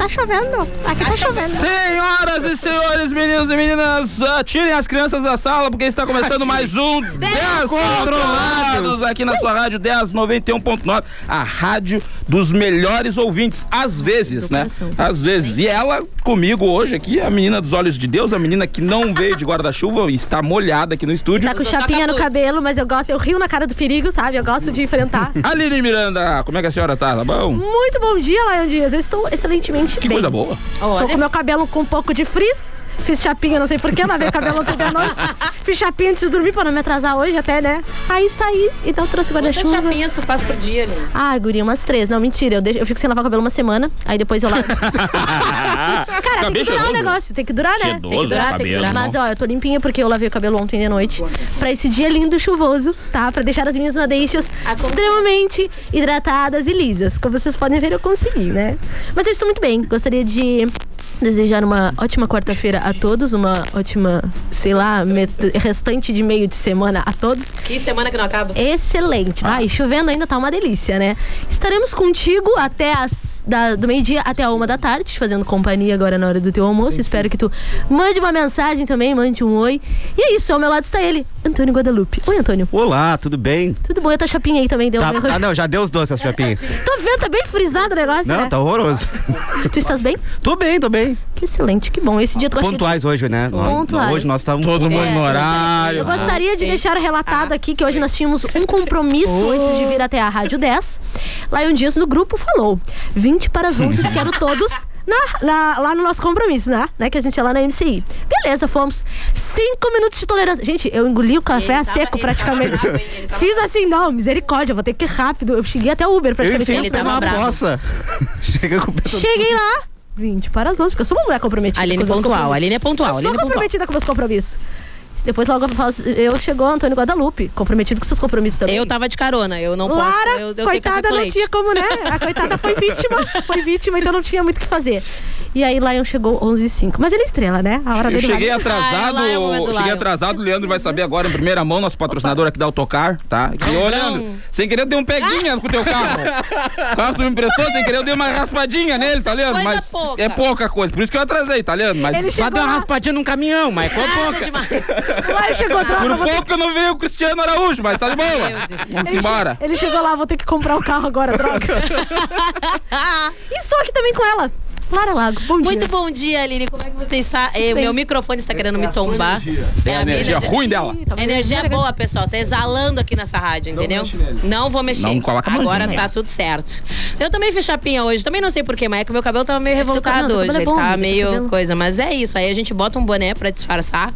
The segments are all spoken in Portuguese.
Tá chovendo. Aqui tá chovendo. Senhoras e senhores, meninos e meninas, tirem as crianças da sala porque está começando mais um 10 Controlados aqui na sua rádio 1091.9, a rádio dos melhores ouvintes, às vezes, né? Às vezes. E ela comigo hoje aqui, a menina dos olhos de Deus, a menina que não veio de guarda-chuva e está molhada aqui no estúdio. Tá com chapinha no cabelo, mas eu gosto, eu rio na cara do perigo, sabe? Eu gosto de enfrentar. Aline Miranda, como é que a senhora tá? Tá bom? Muito bom dia, Lion Dias. Eu estou excelentemente Que bem. coisa boa. Estou com meu cabelo com um pouco de frizz. Fiz chapinha, não sei porquê, lavei o cabelo ontem à noite. Fiz chapinha antes de dormir pra não me atrasar hoje até, né? Aí saí, então trouxe Quantas guarda-chuva. chapinhas tu faz por dia, Aline? Ah, guria, umas três. Não, mentira. Eu, deixo- eu fico sem lavar o cabelo uma semana, aí depois eu lavo. Cara, tem que durar o cheiroso. negócio, tem que durar, né? Cheiroso, tem que durar, tem que cabelo, durar. Mas ó, eu tô limpinha porque eu lavei o cabelo ontem de noite. Pra esse dia lindo chuvoso, tá? Pra deixar as minhas madeixas extremamente hidratadas e lisas. Como vocês podem ver, eu consegui, né? Mas eu estou muito bem. Gostaria de desejar uma ótima quarta-feira a todos, uma ótima, sei lá, met- restante de meio de semana a todos. Que semana que não acaba? Excelente. Ai, chovendo ainda tá uma delícia, né? Estaremos contigo até as da- do meio-dia até a uma da tarde, fazendo companhia agora na hora do teu almoço. Espero que tu mande uma mensagem também, mande um oi. E é isso, ao meu lado está ele, Antônio Guadalupe. Oi, Antônio. Olá, tudo bem? Tudo bom? Eu tô chapinha aí também, deu Tá, ah, não, já deu os doces essa chapinha. Tô vendo, tá bem frisado o negócio, Não, né? tá horroroso. Tu estás bem? Tô bem, tô bem. Que excelente, que bom. Esse dia tu Pontuais hoje, né? Pontuais. Hoje nós estamos Todo mundo no Eu horário. gostaria de deixar relatado aqui que hoje nós tínhamos um compromisso antes de vir até a Rádio 10. Lion Dias no grupo falou: 20 para as 11, quero todos. na- na- lá no nosso compromisso, né? né? Que a gente é lá na MCI. Beleza, fomos. Cinco minutos de tolerância. Gente, eu engoli o café a seco praticamente. bravo, Fiz assim, não, misericórdia, vou ter que ir rápido. Eu cheguei até o Uber Eu praticamente. enfiei Ele tava bravo. poça. Chega com Cheguei lá. 20 para as 11, porque eu sou uma mulher comprometida. Aline com meus pontual. Aline é pontual, Eu Aline sou é pontual. comprometida com meus compromissos. Depois logo eu falo, eu chegou Antônio Guadalupe, comprometido com seus compromissos também. Eu tava de carona, eu não posso. Lara, eu, eu tenho coitada, não leite. tinha como, né? A coitada foi vítima, foi vítima, então não tinha muito o que fazer. E aí Lion chegou 11 h 05 Mas ele é estrela, né? A hora Eu dele cheguei vai... atrasado, Ah, é é o do cheguei Lion. atrasado, o Leandro vai saber agora em primeira mão, nosso patrocinador aqui da Autocar, tá? Que, ô, Leandro, sem querer eu dei um peguinha com o teu carro. O carro que tu me emprestou, sem querer eu dei uma raspadinha nele, tá ligado? Mas pouca. é pouca coisa, por isso que eu atrasei, tá ligado? Mas Ele Só deu uma raspadinha num caminhão, mas foi Nada pouca. Lion chegou atrás, por ter- pouco eu não vi o Cristiano Araújo, mas tá de boa. Vamos ele, embora. ele chegou lá, vou ter que comprar o carro agora, droga. e estou aqui também com ela, Lara Lago. Bom dia. Muito bom dia, Aline. Como é que você está? Eh, bem. meu microfone está querendo me tombar. Tem É a a minha energia ruim dela. Ih, tá? Energia boa, pessoal. Tá exalando aqui nessa rádio, entendeu? Não vou mexer. Não coloca Agora tá tudo certo. Eu também fiz chapinha hoje. Também não sei porquê, mas é que meu cabelo tava meio revoltado não, teu hoje. é Ele bom, tá meio coisa. Mas é isso. Aí a gente bota um boné pra disfarçar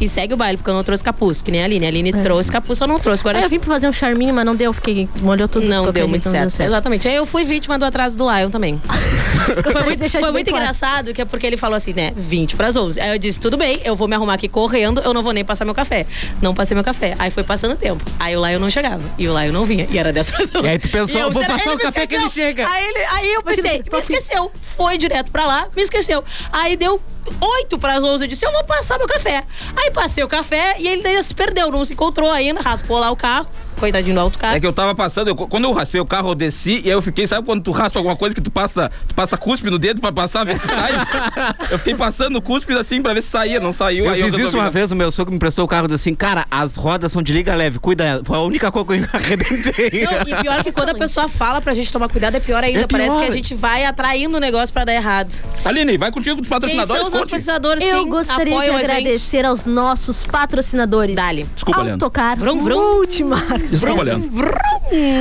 e segue o baile, porque eu não trouxe capuz, que nem a Aline. A Aline trouxe capuz, eu não trouxe. Agora eu vim pra fazer um charminho, mas não deu, fiquei, molhou tudo. não deu muito não certo. Exatamente. Aí eu fui vítima do atraso do Lion também. foi muito, deixar foi muito claro. engraçado, que é porque ele falou assim, né? 20 pras 11. Aí eu disse, tudo bem, eu vou me arrumar aqui correndo, eu não vou nem passar meu café. Não passei meu café. Aí foi passando o tempo. Aí o Lion não chegava. E o Lion não vinha. E era 10 pras 11. E aí tu pensou, eu, eu vou será- passar o café que ele esqueceu. chega. Aí, ele, aí eu pensei, me assim. esqueceu. Foi direto pra lá, me esqueceu. Aí deu 8 pras 11. Eu disse, eu vou passar meu café. Aí passei o café e ele ainda se perdeu, não se encontrou ainda, raspou lá o carro. Coitadinho do autocarro. É que eu tava passando, eu- quando eu raspei o carro, eu desci e aí eu fiquei, sabe quando tu raspa alguma coisa que tu passa, tu passa cuspe no dedo pra passar, ver se sai? eu fiquei passando cuspe assim pra ver se saía, não saiu. Eu aí fiz isso resolvi uma vez, o meu sogro me emprestou o carro e disse assim, cara, as rodas são de liga leve, cuida. Foi a única coisa que eu arrebentei. Não, e pior que quando a pessoa fala pra gente tomar cuidado, é pior ainda. É pior. Parece que a gente vai atraindo o negócio pra dar errado. Aline, vai contigo dos Quem patrocinadores, são os patrocinadores Eu quem gostaria de agradecer aos nossos patrocinadores. Dali. Desculpa, Leandro. Autocar Vrum, vrum. Multimarcas. Estou olhando.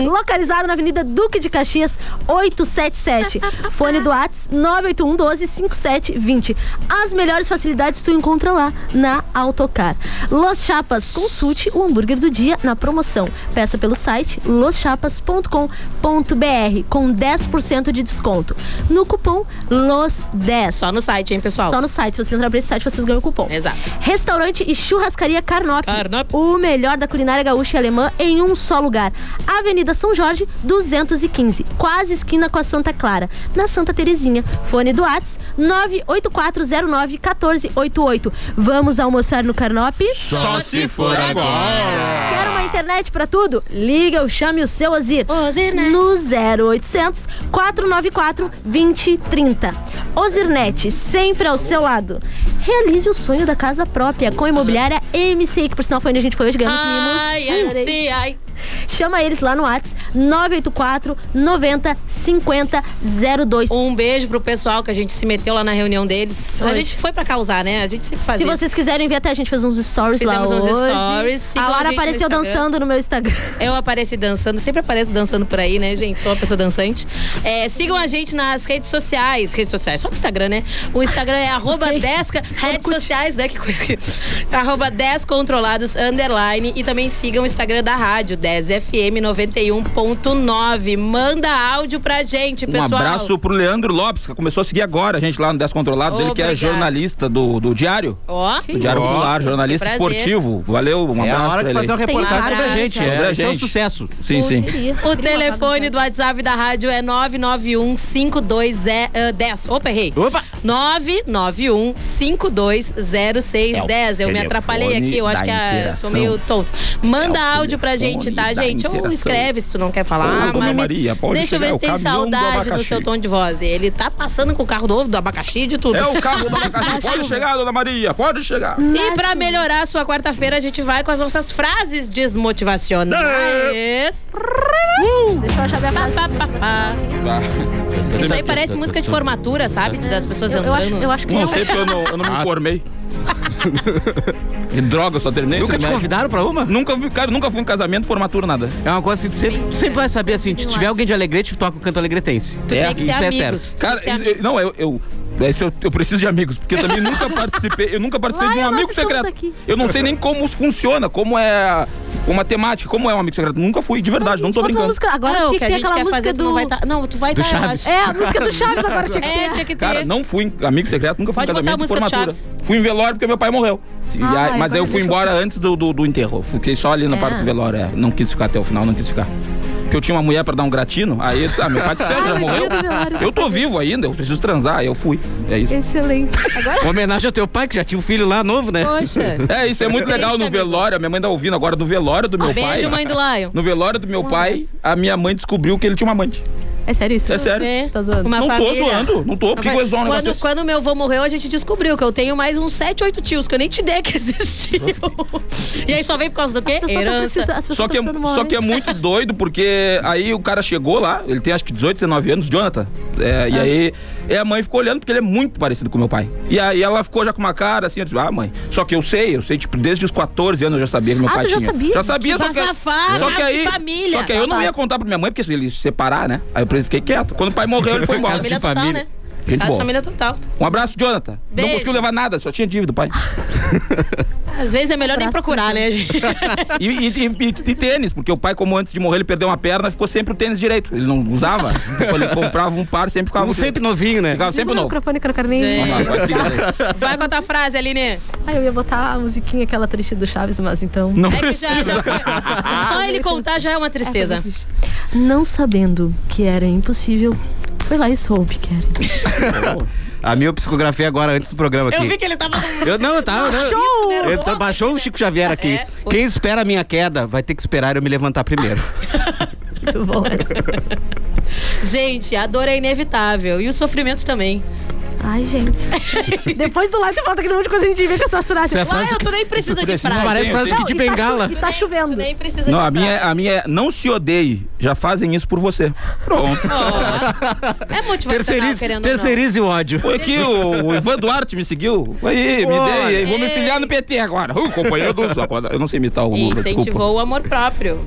Localizado na Avenida Duque de Caxias, 877. Fone do Whats 981 12 5720. As melhores facilidades tu encontra lá na Autocar. Los Chapas, consulte o hambúrguer do dia na promoção. Peça pelo site loschapas.com.br com 10% de desconto. No cupom LOS10. Só no site, hein, pessoal? Só no site. Se você entrar pra esse site, vocês ganham o cupom. Exato. Restaurante e churrascaria Carnop. Carnop. O melhor da culinária gaúcha e alemã em um só lugar. Avenida São Jorge, 215. Quase esquina com a Santa Clara. Na Santa Terezinha. Fone do Whats 984091488. Vamos almoçar no Carnop? Só se for agora. Quer uma internet pra tudo? Liga ou chame o seu Ozir. Ozirnet. No 0800 494 2030. Ozirnet, sempre ao seu lado. Realize o sonho da casa própria com a imobiliária MCI, que por sinal foi onde a gente foi hoje, ganhamos Ai, mimos. ai, sim, ai. Chama eles lá no WhatsApp 984 90 50 02. Um beijo pro pessoal que a gente se meteu lá na reunião deles. A Hoje. gente foi pra causar, né? A gente sempre faz Se isso. vocês quiserem ver até, a gente fez uns stories Fizemos lá uns hoje. stories, A a Laura gente no apareceu dançando no meu Instagram. Eu apareci dançando, sempre apareço dançando por aí, né, gente? Sou uma pessoa dançante. É, sigam a gente nas redes sociais. Redes sociais, só no Instagram, né? O Instagram é arroba 10 redes sociais, né? Que coisa que. arroba 10 controlados underline. E também sigam o Instagram da rádio, 10FM 91.9. Manda áudio pra gente, Um pessoal. abraço pro Leandro Lopes, que começou a seguir agora a gente lá no Descontrolados. Ele que é jornalista do, do Diário. Ó. Do Diário Ó, Popular, jornalista esportivo. Valeu, um É abraço. a hora de pra fazer uma ele. reportagem sobre a gente. Sobre É, a a gente é um sucesso. Sim, sim. O telefone do WhatsApp da rádio é 991 5210. Opa, errei. Opa! 991 520610. Eu me atrapalhei aqui, eu acho que a, tô interação. meio tonto. Manda É áudio pra gente, tá, da gente? Ou escreve se tu não quer falar. Ô, dona mas Maria, pode deixa eu ver chegar, se tem do saudade no abacaxi. seu tom de voz. Ele tá passando com o carro do ovo, do abacaxi, de tudo. É o carro do abacaxi. Pode chegar, dona Maria, pode chegar. E pra melhorar a sua quarta-feira, a gente vai com as nossas frases desmotivacionais. Deixa eu achar minha frase. Pá, pá, pá. Tá. Isso aí parece música de formatura, sabe? Das pessoas Eu, eu acho, entrando. eu acho que Não é um- sei porque eu não, eu não me formei. E droga, eu só terminei. Nunca te convidaram pra uma? Nunca, fui- cara, nunca fui em casamento, formatura, nada. É uma coisa que sempre, sempre vai saber assim, se tiver alguém de Alegrete, toca o canto alegretense. Tu é, tem que ter isso é amigos. sério. Tu Cara, tem que ter eu- eu- não, eu, eu, esse eu, eu preciso de amigos, porque eu também nunca participei, eu nunca participei Lá de um nós amigo secreto. aqui. Eu não sei nem como funciona, como é uma temática, como é um amigo secreto. Nunca fui, de verdade, não tô Bota uma brincando. música- Agora Não, tinha o que a ter gente aquela música fazer, tu do... não vai tá, Não, tu vai Chaves. É, a música do Chaves agora tinha que É, ter. tinha que ter. Cara, não fui em amigo secreto, nunca fui Pode em casamento e formatura. Fui em velório porque meu pai morreu. E Ah, aí- mas aí eu fui deixa eu- embora antes do, do, do enterro. Fiquei só ali na É. parte do velório. é. Não quis ficar até o final, não quis ficar. Porque eu tinha uma mulher pra dar um gratino, aí eu disse, ah, meu pai de céu já Ah, morreu. Eu tô vivo ainda, eu preciso transar, aí eu fui. É isso. Excelente. Agora Uma homenagem ao teu pai, que já tinha um filho lá novo, né? Poxa. É, isso é muito legal no Beijo, amigo. velório. A minha mãe tá ouvindo agora do velório do meu pai. Beijo, mãe do Lion. No velório do meu pai, a minha mãe descobriu que ele tinha uma amante. É sério isso? É sério. Tá zoando? Uma não tô família. zoando, não tô. Por que eu um negócio quando, quando meu avô morreu, a gente descobriu que eu tenho mais uns 7, 8 tios que eu nem te dei que existiam. e aí só veio por causa do quê? As Herança. precisando- as pessoas Só que, é, só que é muito doido, porque aí o cara chegou lá, ele tem acho que 18, 19 anos, Jonathan. É, Ah. E aí é, a mãe ficou olhando porque ele é muito parecido com meu pai. E aí ela ficou já com uma cara assim, eu disse, ah, mãe. Só que eu sei, eu sei, tipo, desde os 14 anos eu já sabia que meu Ah, pai tu já tinha. sabia? Já sabia, Que só que. bafafá, só que caso aí. de família. Só que aí eu não ia contar pra minha mãe, porque se ele se separar, né? Aí eu fiquei quieto. Quando o pai morreu, ele foi embora. Família total, família. né? Gente de boa. família total. Um abraço, Jonathan. Beijo. Não conseguiu levar nada, só tinha dívida, pai. Às vezes é melhor nem procurar, né, gente? E, e- e- e- tênis, porque o pai, como antes de morrer, ele perdeu uma perna, ficou sempre o tênis direito. Ele não usava. Então, ele comprava um par, sempre ficava. Um sempre novinho, né? Ficava sempre novo. microfone que eu não quero nem... Vai. Vai com a frase, Aline. Ai, eu ia botar a musiquinha aquela triste do Chaves, mas então... Não É que já, já foi. Só ele contar já é uma tristeza. Não sabendo que era impossível, foi lá e soube era. A minha psicografia agora, antes do programa aqui. Eu vi que ele tava. Eu não, tá. Baixou! Não. Eu, nervoso. tá- baixou o Chico Xavier aqui. É. Quem espera a minha queda vai ter que esperar eu me levantar primeiro. Muito bom. Gente, a dor é inevitável. E o sofrimento também. Ai, gente. Depois do live, falta aquele monte de coisa que a gente vê com essa é Lá eu tu nem precisa de precisa, frase. Parece frase de e tá, bengala. chu- e tá Tu chovendo. nem precisa Não, de a minha, frase. a minha é não se odeie. Já fazem isso por você. Pronto. Ó, é motivacional, Terceirize, querendo terceirize o ódio. Foi aqui, o, o Ivan Duarte me seguiu. Aí, me Olha. dei. Vou me Ei. filiar no PT agora. Uh, companheiro do. Eu não sei imitar o Lula, desculpa. Incentivou o amor próprio.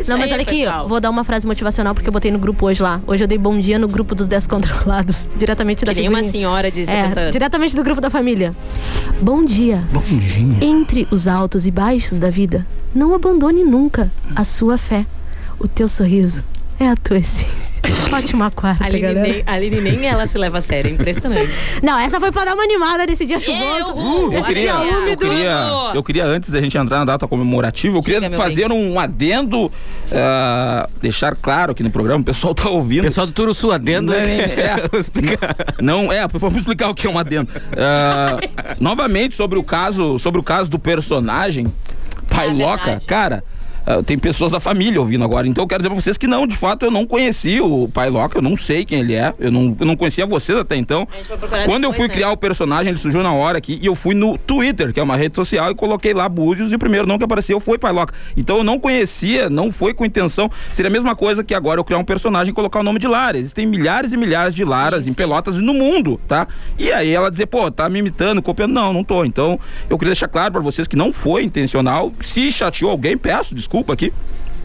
Isso Não, mas aí, olha aqui, pessoal. vou dar uma frase motivacional porque eu botei no grupo hoje lá. Hoje eu dei bom dia no grupo dos descontrolados, diretamente da Que uma senhora de 70 É, anos. diretamente do grupo da família. Bom dia. Bom dia. Entre os altos e baixos da vida, não abandone nunca a sua fé. O teu sorriso é a tua essência. Ótima quarta, Aline, galera. nem, a Aline nem ela se leva a sério, é impressionante. Não, essa foi pra dar uma animada nesse dia chuvoso. Eu, Eu Esse queria, dia eu, úmido. queria, eu queria, antes da gente entrar na data comemorativa, eu queria meu fazer um adendo, ah, deixar claro aqui no programa, o pessoal tá ouvindo. Pessoal do Turo Sul, adendo. Não, né? é, Vou explicar. Não, é, vamos explicar o que é um adendo. Ah, novamente, sobre o caso, sobre o caso do personagem Pai É Loca, verdade. cara. Ah, tem pessoas da família ouvindo agora, então eu quero dizer pra vocês que não, de fato eu não conheci o Pai Loca, eu não sei quem ele é, eu não, eu não conhecia vocês até então. Quando eu fui né? criar o personagem, ele surgiu na hora aqui e eu fui no Twitter, que é uma rede social, e coloquei lá Búzios e o primeiro nome que apareceu foi Pai Loca. Então eu não conhecia, não foi com intenção. Seria a mesma coisa que agora eu criar um personagem e colocar o nome de Lara. Existem milhares e milhares de Laras Sim, em sim. Pelotas e no mundo, tá? E aí ela dizer, pô, tá me imitando, copiando. Não, não tô. Então eu queria deixar claro pra vocês que não foi intencional. Se chateou alguém, peço desculpa aqui.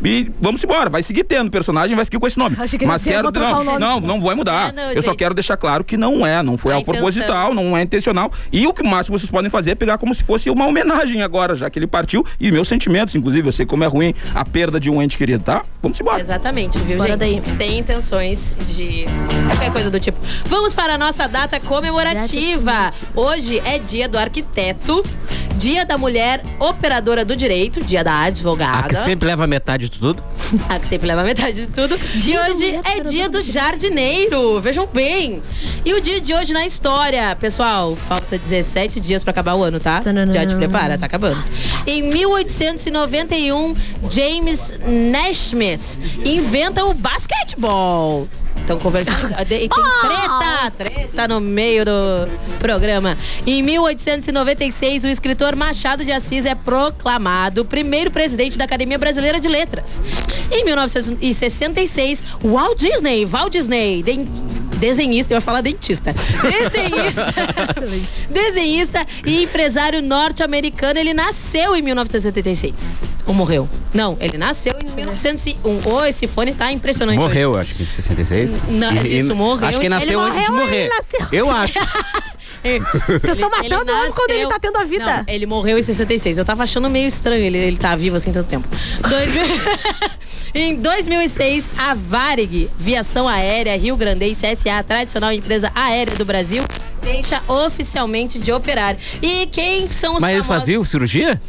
E vamos embora, vai seguir tendo personagem, vai seguir com esse nome. Que Mas quero. Não, nome. não, não vai mudar. É, não, eu só gente. quero deixar claro que não é, não foi A ao intenção. proposital, não é intencional. E o que máximo vocês podem fazer é pegar como se fosse uma homenagem agora, já que ele partiu. E meus sentimentos, inclusive, eu sei como é ruim a perda de um ente querido, tá? Vamos embora. Exatamente, viu, Bora gente? daí. Sem intenções de qualquer coisa do tipo. Vamos para a nossa data comemorativa. Hoje é dia do arquiteto, dia da mulher operadora do direito, dia da A advogada. que sempre leva metade de tudo. A que sempre leva metade de tudo. E hoje é dia do jardineiro. Vejam bem. E o dia de hoje na história, pessoal, falta 17 dias pra acabar o ano, tá? Já te prepara, tá acabando. Em 1891, James Naismith inventa o basquetebol. Estão conversando. E tem treta, treta no meio do programa. Em 1896, o escritor Machado de Assis é proclamado primeiro presidente da Academia Brasileira de Letras. Em 1966, Walt Disney, Walt Disney, desenhista, eu ia falar dentista. Desenhista. desenhista e empresário norte-americano, ele nasceu em 1976. Ou morreu? Não, ele nasceu em 1901. Ô, esse fone tá impressionante. hoje. Morreu, acho que em 66. Não, isso, morreu. Acho que Ele nasceu antes de morreu, morrer. ele nasceu. Eu acho. Vocês estão Ele- ele matando o homem quando ele tá tendo a vida. Não, ele morreu em 66. Eu tava achando meio estranho ele, ele tá vivo assim tanto tempo. Dois mil- em 2006, a Varig, Viação Aérea Rio Grandense S.A., tradicional empresa aérea do Brasil, deixa oficialmente de operar. E quem são os Mas eles famosos? faziam cirurgia?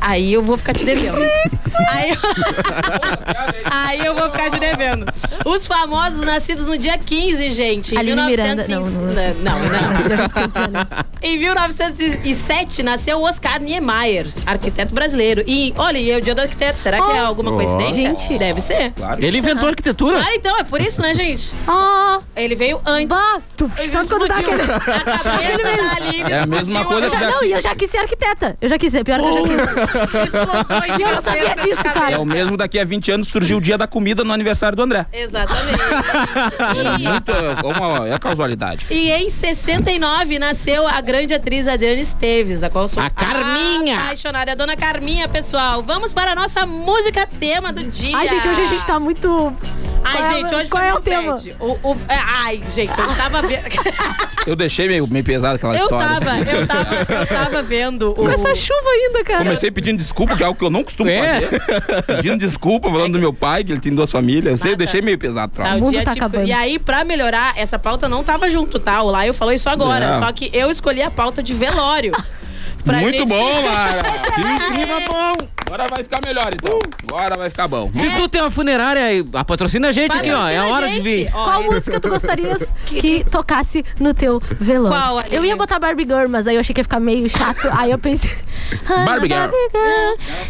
Aí eu vou ficar te devendo. Aí eu... Aí eu vou ficar te devendo. Os famosos nascidos no dia 15, gente. Em Aline 1900 Miranda. Não, não. não, não. Que vocês já- Em 1907 nasceu o Oscar Niemeyer, arquiteto brasileiro. E olha, e é o dia do arquiteto. Será que é alguma Oh. coincidência? Gente. Deve ser. Claro. Ele inventou arquitetura. Claro, então, é por isso, né, gente? Ó, Ele veio antes. bah, tu, só quando dá Explodiu. aquele... A cabeça da Aline É a mesma explodiu, coisa Eu que já, daqui- não, e eu já quis ser arquiteta. Eu já quis ser, pior que eu já quis. Explosões de Eu não sabia cabeça disso, cara. É o mesmo daqui a 20 anos surgiu o dia da comida no aniversário do André. Exatamente. E- Muito, é uma, é casualidade. E em 69 nasceu a grande atriz Adriana Esteves, a qual sou A Carminha. apaixonada. A dona Carminha, pessoal. Vamos para a nossa música tema do dia. Ai, gente, hoje a gente tá muito... Ai, Qual é- gente, hoje qual foi é o tema? O, o- é, ai, gente, eu tava vendo. Eu deixei meio, meio pesado aquela eu história. tava, eu tava, eu tava vendo o. Com essa chuva ainda, cara. Comecei pedindo desculpa, que é algo que eu não costumo É. fazer. Pedindo desculpa, falando do meu pai, que ele tem duas famílias. Eu sei, eu Nada. deixei meio pesado, Tá, o mundo tá acabando. E aí, pra melhorar, essa pauta não tava junto, tá? O Laio falou isso agora. Não. Só que eu escolhi a pauta de velório. Pra Muito gente- bom, Lara. É. Clima bom. Agora vai ficar melhor, então. Agora vai ficar bom. Se tu tem uma funerária, aí, a patrocina a gente aqui, ó. É a hora de vir. Qual é- música tu gostarias que tocasse no teu velório? Qual, Aline? Eu ia botar Barbie Girl, mas aí eu achei que ia ficar meio chato. aí eu pensei... Barbie Girl.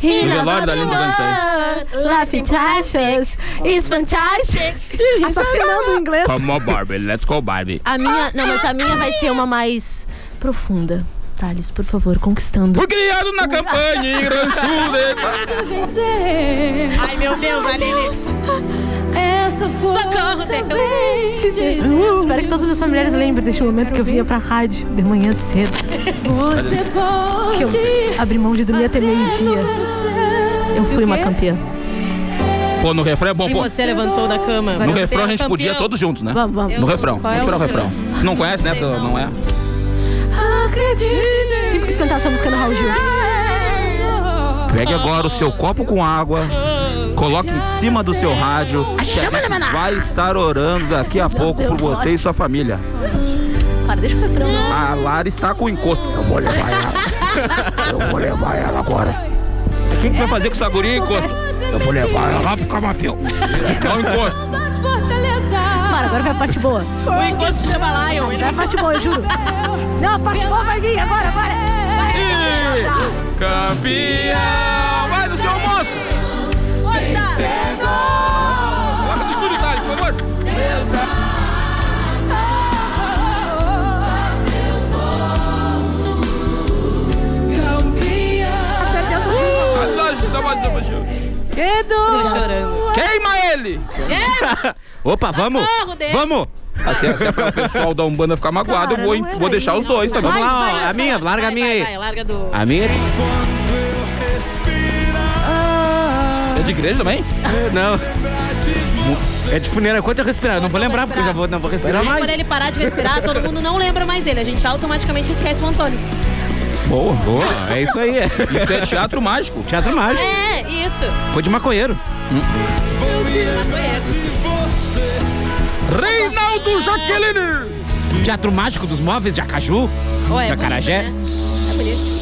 Girl. No velório da Aline Dançante. Life in Tashes is fantastic. Assassinando o inglês. Come on, Barbie. Let's go, Barbie. A minha... Não, mas a minha vai ser uma mais profunda. Thales, por favor, conquistando. Fui criado na campanha em Ranchude. Ai, meu Deus, Aline. Socorro, Tecla. Uh, espero que todas as famílias lembrem deste momento que eu vinha pra rádio de manhã cedo. Que eu abri mão de dormir até meio-dia. Eu fui uma campeã. Pô, no refrão é bom, Se pô. você levantou da cama. No você refrão é a gente campeão. podia todos juntos, né? Vamos, vamos. No refrão. Qual é Vamos esperar o refrão. refrão? Não conhece, né? Não. Não é? Sempre quis cantar essa música no Raul Gil. Pegue agora o seu copo com água, coloque em cima do seu rádio. que a gente vai estar orando daqui a pouco por você e sua família. Para, deixa o refrão. A Lara está com encosto. Eu vou levar ela. Eu vou levar ela agora. Quem que vai fazer com essa guria encosto? Eu vou levar ela lá pro Camafeu. Dá um encosto. Agora vai a parte boa. O encosto chama Lion. Vai a parte boa, eu juro. Não, a parte boa vai vir agora, agora. E campeão! Vai no seu almoço! Coloca no estúdio, por favor. Tá uma chuva. Tô Edu! chorando. Queima ele! Opa, vamos! Socorro dele. Vamos! Assim, se é pra o pessoal da Umbanda ficar magoado, Cara, eu vou, é vou deixar os dois também. Vamos lá, ó. A minha, larga a Vai, minha vai, aí. vai, larga do... A minha. É de igreja também? Não. É de funeira. Quanto eu respirar? Eu não vou lembrar, porque eu já vou, não vou respirar Aí mais. quando ele parar de respirar, todo mundo não lembra mais dele. A gente automaticamente esquece o Antônio. Boa. Boa, é isso aí. Isso é teatro mágico. Teatro mágico. É, isso. Foi de maconheiro. Maconheiro. Reinaldo Jaqueline! Teatro mágico dos móveis de Acaju. Ó, é Jacarajé. bonito, né? É bonito.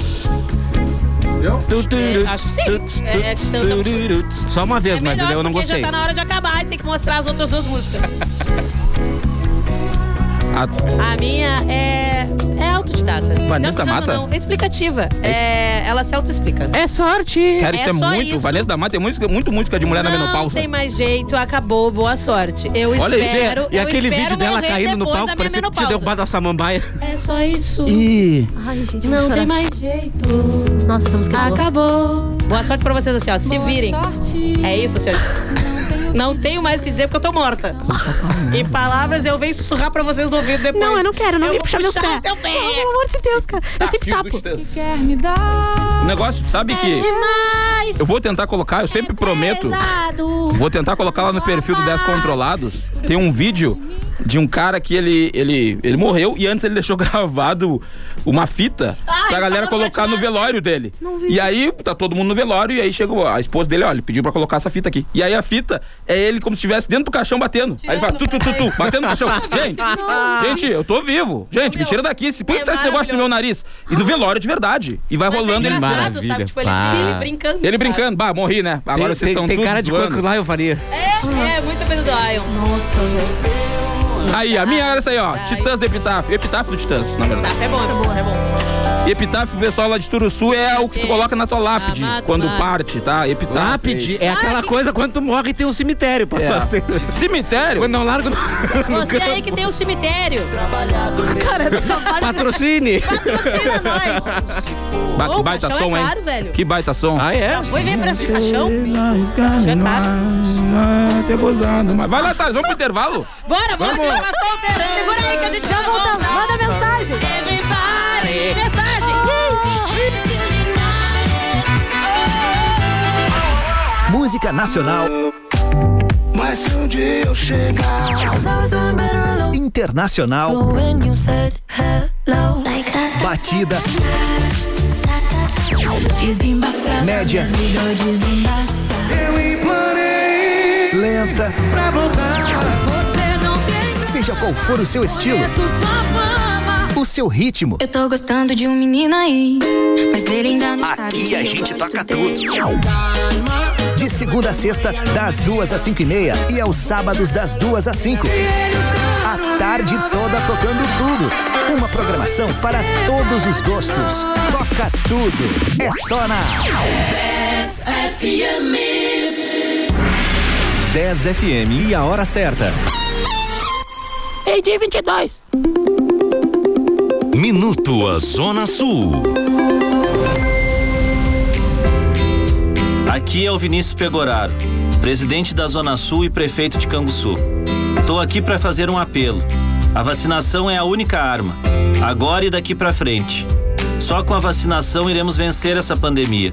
É, acho sim. É, então, Só uma vez, é mas eu não porque gostei. já tá na hora de acabar e tem que mostrar as outras duas músicas. A- A minha é autodidata. Vanessa não, não, Mata? Não, não, é explicativa. É, ela se autoexplica. É sorte. Cara, isso é, É só muito. isso. Vanessa da Mata tem música, muito música de mulher na não menopausa. tem mais jeito, acabou, boa sorte. Eu Olha aí, espero. E eu aquele espero vídeo dela caindo no palco, da parecia que tinha menopausa. derrubado a samambaia. É só isso. Ih, Ai, gente, Não tem mais jeito. Nossa, essa música é boa. Acabou. Boa sorte pra vocês assim, ó. Se virem. É isso, senhor. Não tenho mais o que dizer porque eu tô morta. em palavras, eu venho sussurrar pra vocês no ouvido depois. Não, eu não quero, não eu me vou puxar meus pés. o teu pé. Oh, pelo amor de Deus, cara. Eu sempre Fio do tapo. Titãs. Quer me dar O negócio, sabe que demais. eu vou tentar colocar, eu sempre prometo, Pesado. vou tentar colocar lá no perfil do 10 Controlados. Tem um vídeo de um cara que ele, ele, ele morreu e antes ele deixou gravado uma fita pra galera falou colocar no velório dele. E aí tá todo mundo no velório e aí chegou a esposa dele, olha, ele pediu pra colocar essa fita aqui. E aí a fita é ele como se estivesse dentro do caixão batendo. Aí ele faz tu, tu, tu, tu, batendo no caixão. Gente, gente, eu tô vivo. Gente, me tira daqui. Se põe É tá esse negócio no meu nariz. E no velório de verdade. E vai Mas rolando é ele. sabe? Tipo, ele Pá. sim, brincando. Ele sabe? brincando, bah, morri, né? Agora Tem, vocês tem, estão tem tudo cara de coco lá, eu faria. É, é muita coisa do Lion. Nossa, velho. Aí, a minha era essa aí, ó. Titãs do Epitáfio. Epitáfio do Titãs, na verdade. Tá, é bom, é bom, é bom. Epitáfio pro pessoal lá de Turuçu é o que tu coloca na tua lápide Amado, quando parte, tá? Epitáfio. Lápide é aquela coisa quando tu morre e tem um cemitério. pra É. bater. Cemitério? Quando não largo no, no Você aí que tem o cemitério. Cara, patrocine. Patrocina nós. Que baita caixão som, é hein? caro, velho. Que baita som. Ah, é? Já foi ver preço de caixão? é caro. Mas vai lá, Thales, vamos pro intervalo? Bora, bora, Vamos. Segura aí que a gente já volta. Manda mensagem. Everybody, mensagem. Música nacional. Mas se um dia eu chegar Internacional. Batida. Média. Eu implorei Lenta. pra voltar Seja qual for o seu estilo, o seu ritmo. Eu tô gostando de um menino aí, mas ele ainda não sabe. Aqui que a gente toca dele. De segunda a sexta, das duas às cinco e meia. E aos sábados, das duas às cinco. A tarde toda tocando tudo. Uma programação para todos os gostos. Toca tudo. É só na 10 FM e a hora certa. Minuto a Zona Sul. Aqui é o Vinícius Pegoraro, presidente da Zona Sul e prefeito de Canguçu. Tô aqui para fazer um apelo. A vacinação é a única arma, agora e daqui para frente. Só com a vacinação iremos vencer essa pandemia.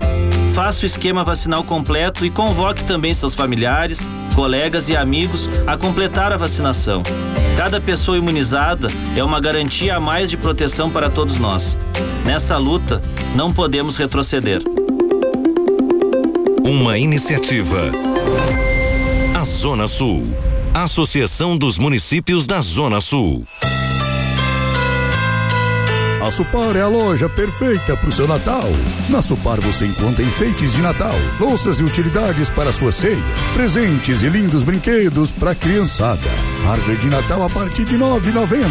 Faça o esquema vacinal completo e convoque também seus familiares, colegas e amigos a completar a vacinação. Cada pessoa imunizada é uma garantia a mais de proteção para todos nós. Nessa luta, não podemos retroceder. Uma iniciativa. A Zona Sul. Associação dos Municípios da Zona Sul. A Supar é a loja perfeita para o seu Natal. Na Supar você encontra enfeites de Natal, louças e utilidades para sua ceia, presentes e lindos brinquedos para a criançada. Árvore de Natal a partir de 9,90.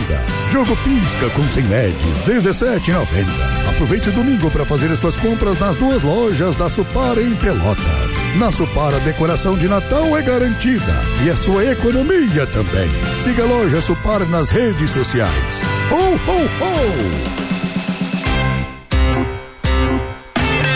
Jogo pisca com 100 LEDs, 17,90. Aproveite o domingo para fazer as suas compras nas duas lojas da Supar em Pelotas. Na Supar a decoração de Natal é garantida e a sua economia também. Siga a loja Supar nas redes sociais. Ho, ho!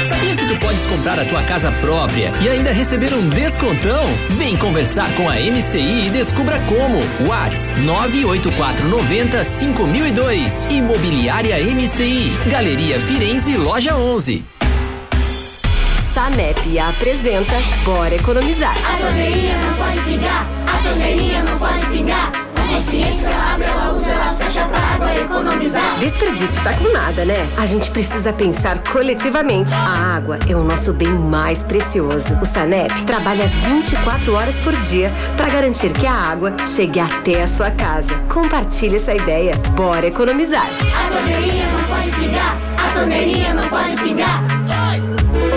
Sabia que tu podes comprar a tua casa própria e ainda receber um descontão? Vem conversar com a MCI e descubra como. Whats 98490 5002. Imobiliária MCI. Galeria Firenze, Loja 11. Sanep apresenta Bora Economizar. A torneirinha não pode pingar, a torneirinha não pode pingar. A consciência abre, ela usa, ela fecha pra água economizar. Desperdício tá com nada, né? A gente precisa pensar coletivamente. A água é o nosso bem mais precioso. O Sanep trabalha 24 horas por dia para garantir que a água chegue até a sua casa. Compartilhe essa ideia. Bora economizar. A torneirinha não pode pingar, a torneirinha não pode pingar.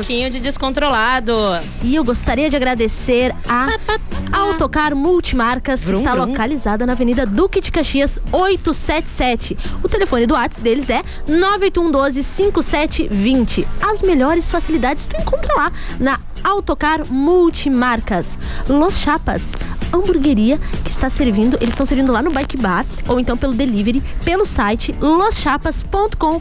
Um bloquinho de descontrolados. E eu gostaria de agradecer a Autocar Multimarcas, que está vrum. localizada na Avenida Duque de Caxias 877. O telefone do WhatsApp deles é 98112 5720. As melhores facilidades tu encontra lá na Autocar Multimarcas, Los Chapas, hamburgueria que está servindo, eles estão servindo lá no Bike Bar ou então pelo delivery pelo site loschapas.com.br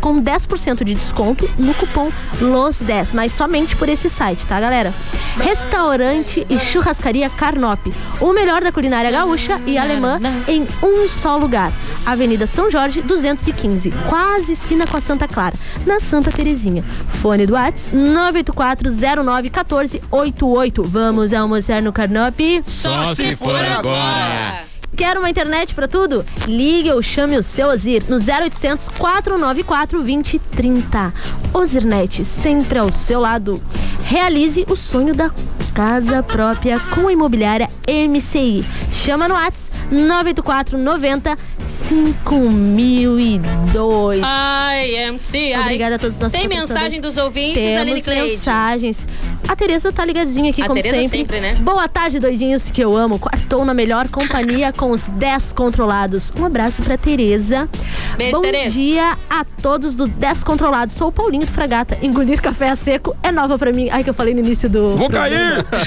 com 10% de desconto no cupom LOS10, mas somente por esse site, tá, galera? Restaurante e churrascaria Carnop, o melhor da culinária gaúcha e alemã em um só lugar. Avenida São Jorge 215, quase esquina com a Santa Clara, na Santa Terezinha. Fone do WhatsApp 984 3409-1488. Vamos almoçar no Carnop? Só se for agora! Quer uma internet para tudo? Ligue ou chame o seu Ozir no 0800 494 2030. Ozirnet, sempre ao seu lado. Realize o sonho da casa própria com a imobiliária MCI. Chama no WhatsApp 984 90 5002. Ai, MC. Obrigada a todos os nossos Tem mensagem dos ouvintes, Aline Temos Cleide? mensagens. A Tereza tá ligadinha aqui, A como Tereza sempre. sempre, né? Boa tarde, doidinhos, que eu amo. Quartou na melhor companhia com os 10 controlados. Um abraço pra Tereza. Beijo, Bom Tereza. dia a todos do 10 controlados. Sou o Paulinho do Fragata. Engolir café a seco é nova pra mim. Ai, que eu falei no início do. Vou programa. cair!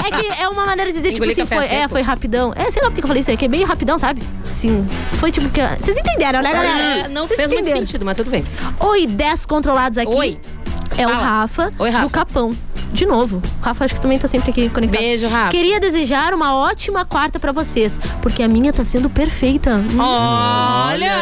É que é uma maneira de dizer, Engolir tipo assim, foi, é, foi rapidão. É, sei lá porque que eu falei isso aí, que é meio rapidão, sabe? Sim. Foi tipo que. Vocês entenderam, né, galera? É, não Vocês fez muito entenderam. sentido, mas tudo bem. Oi, 10 controlados aqui. Oi. É o Fala. Rafa, Oi, Rafa. do Capão. De novo. Rafa acho que também tá sempre aqui conectado. Beijo, Rafa. Queria desejar uma ótima quarta pra vocês, porque a minha tá sendo perfeita. Hum. Olha!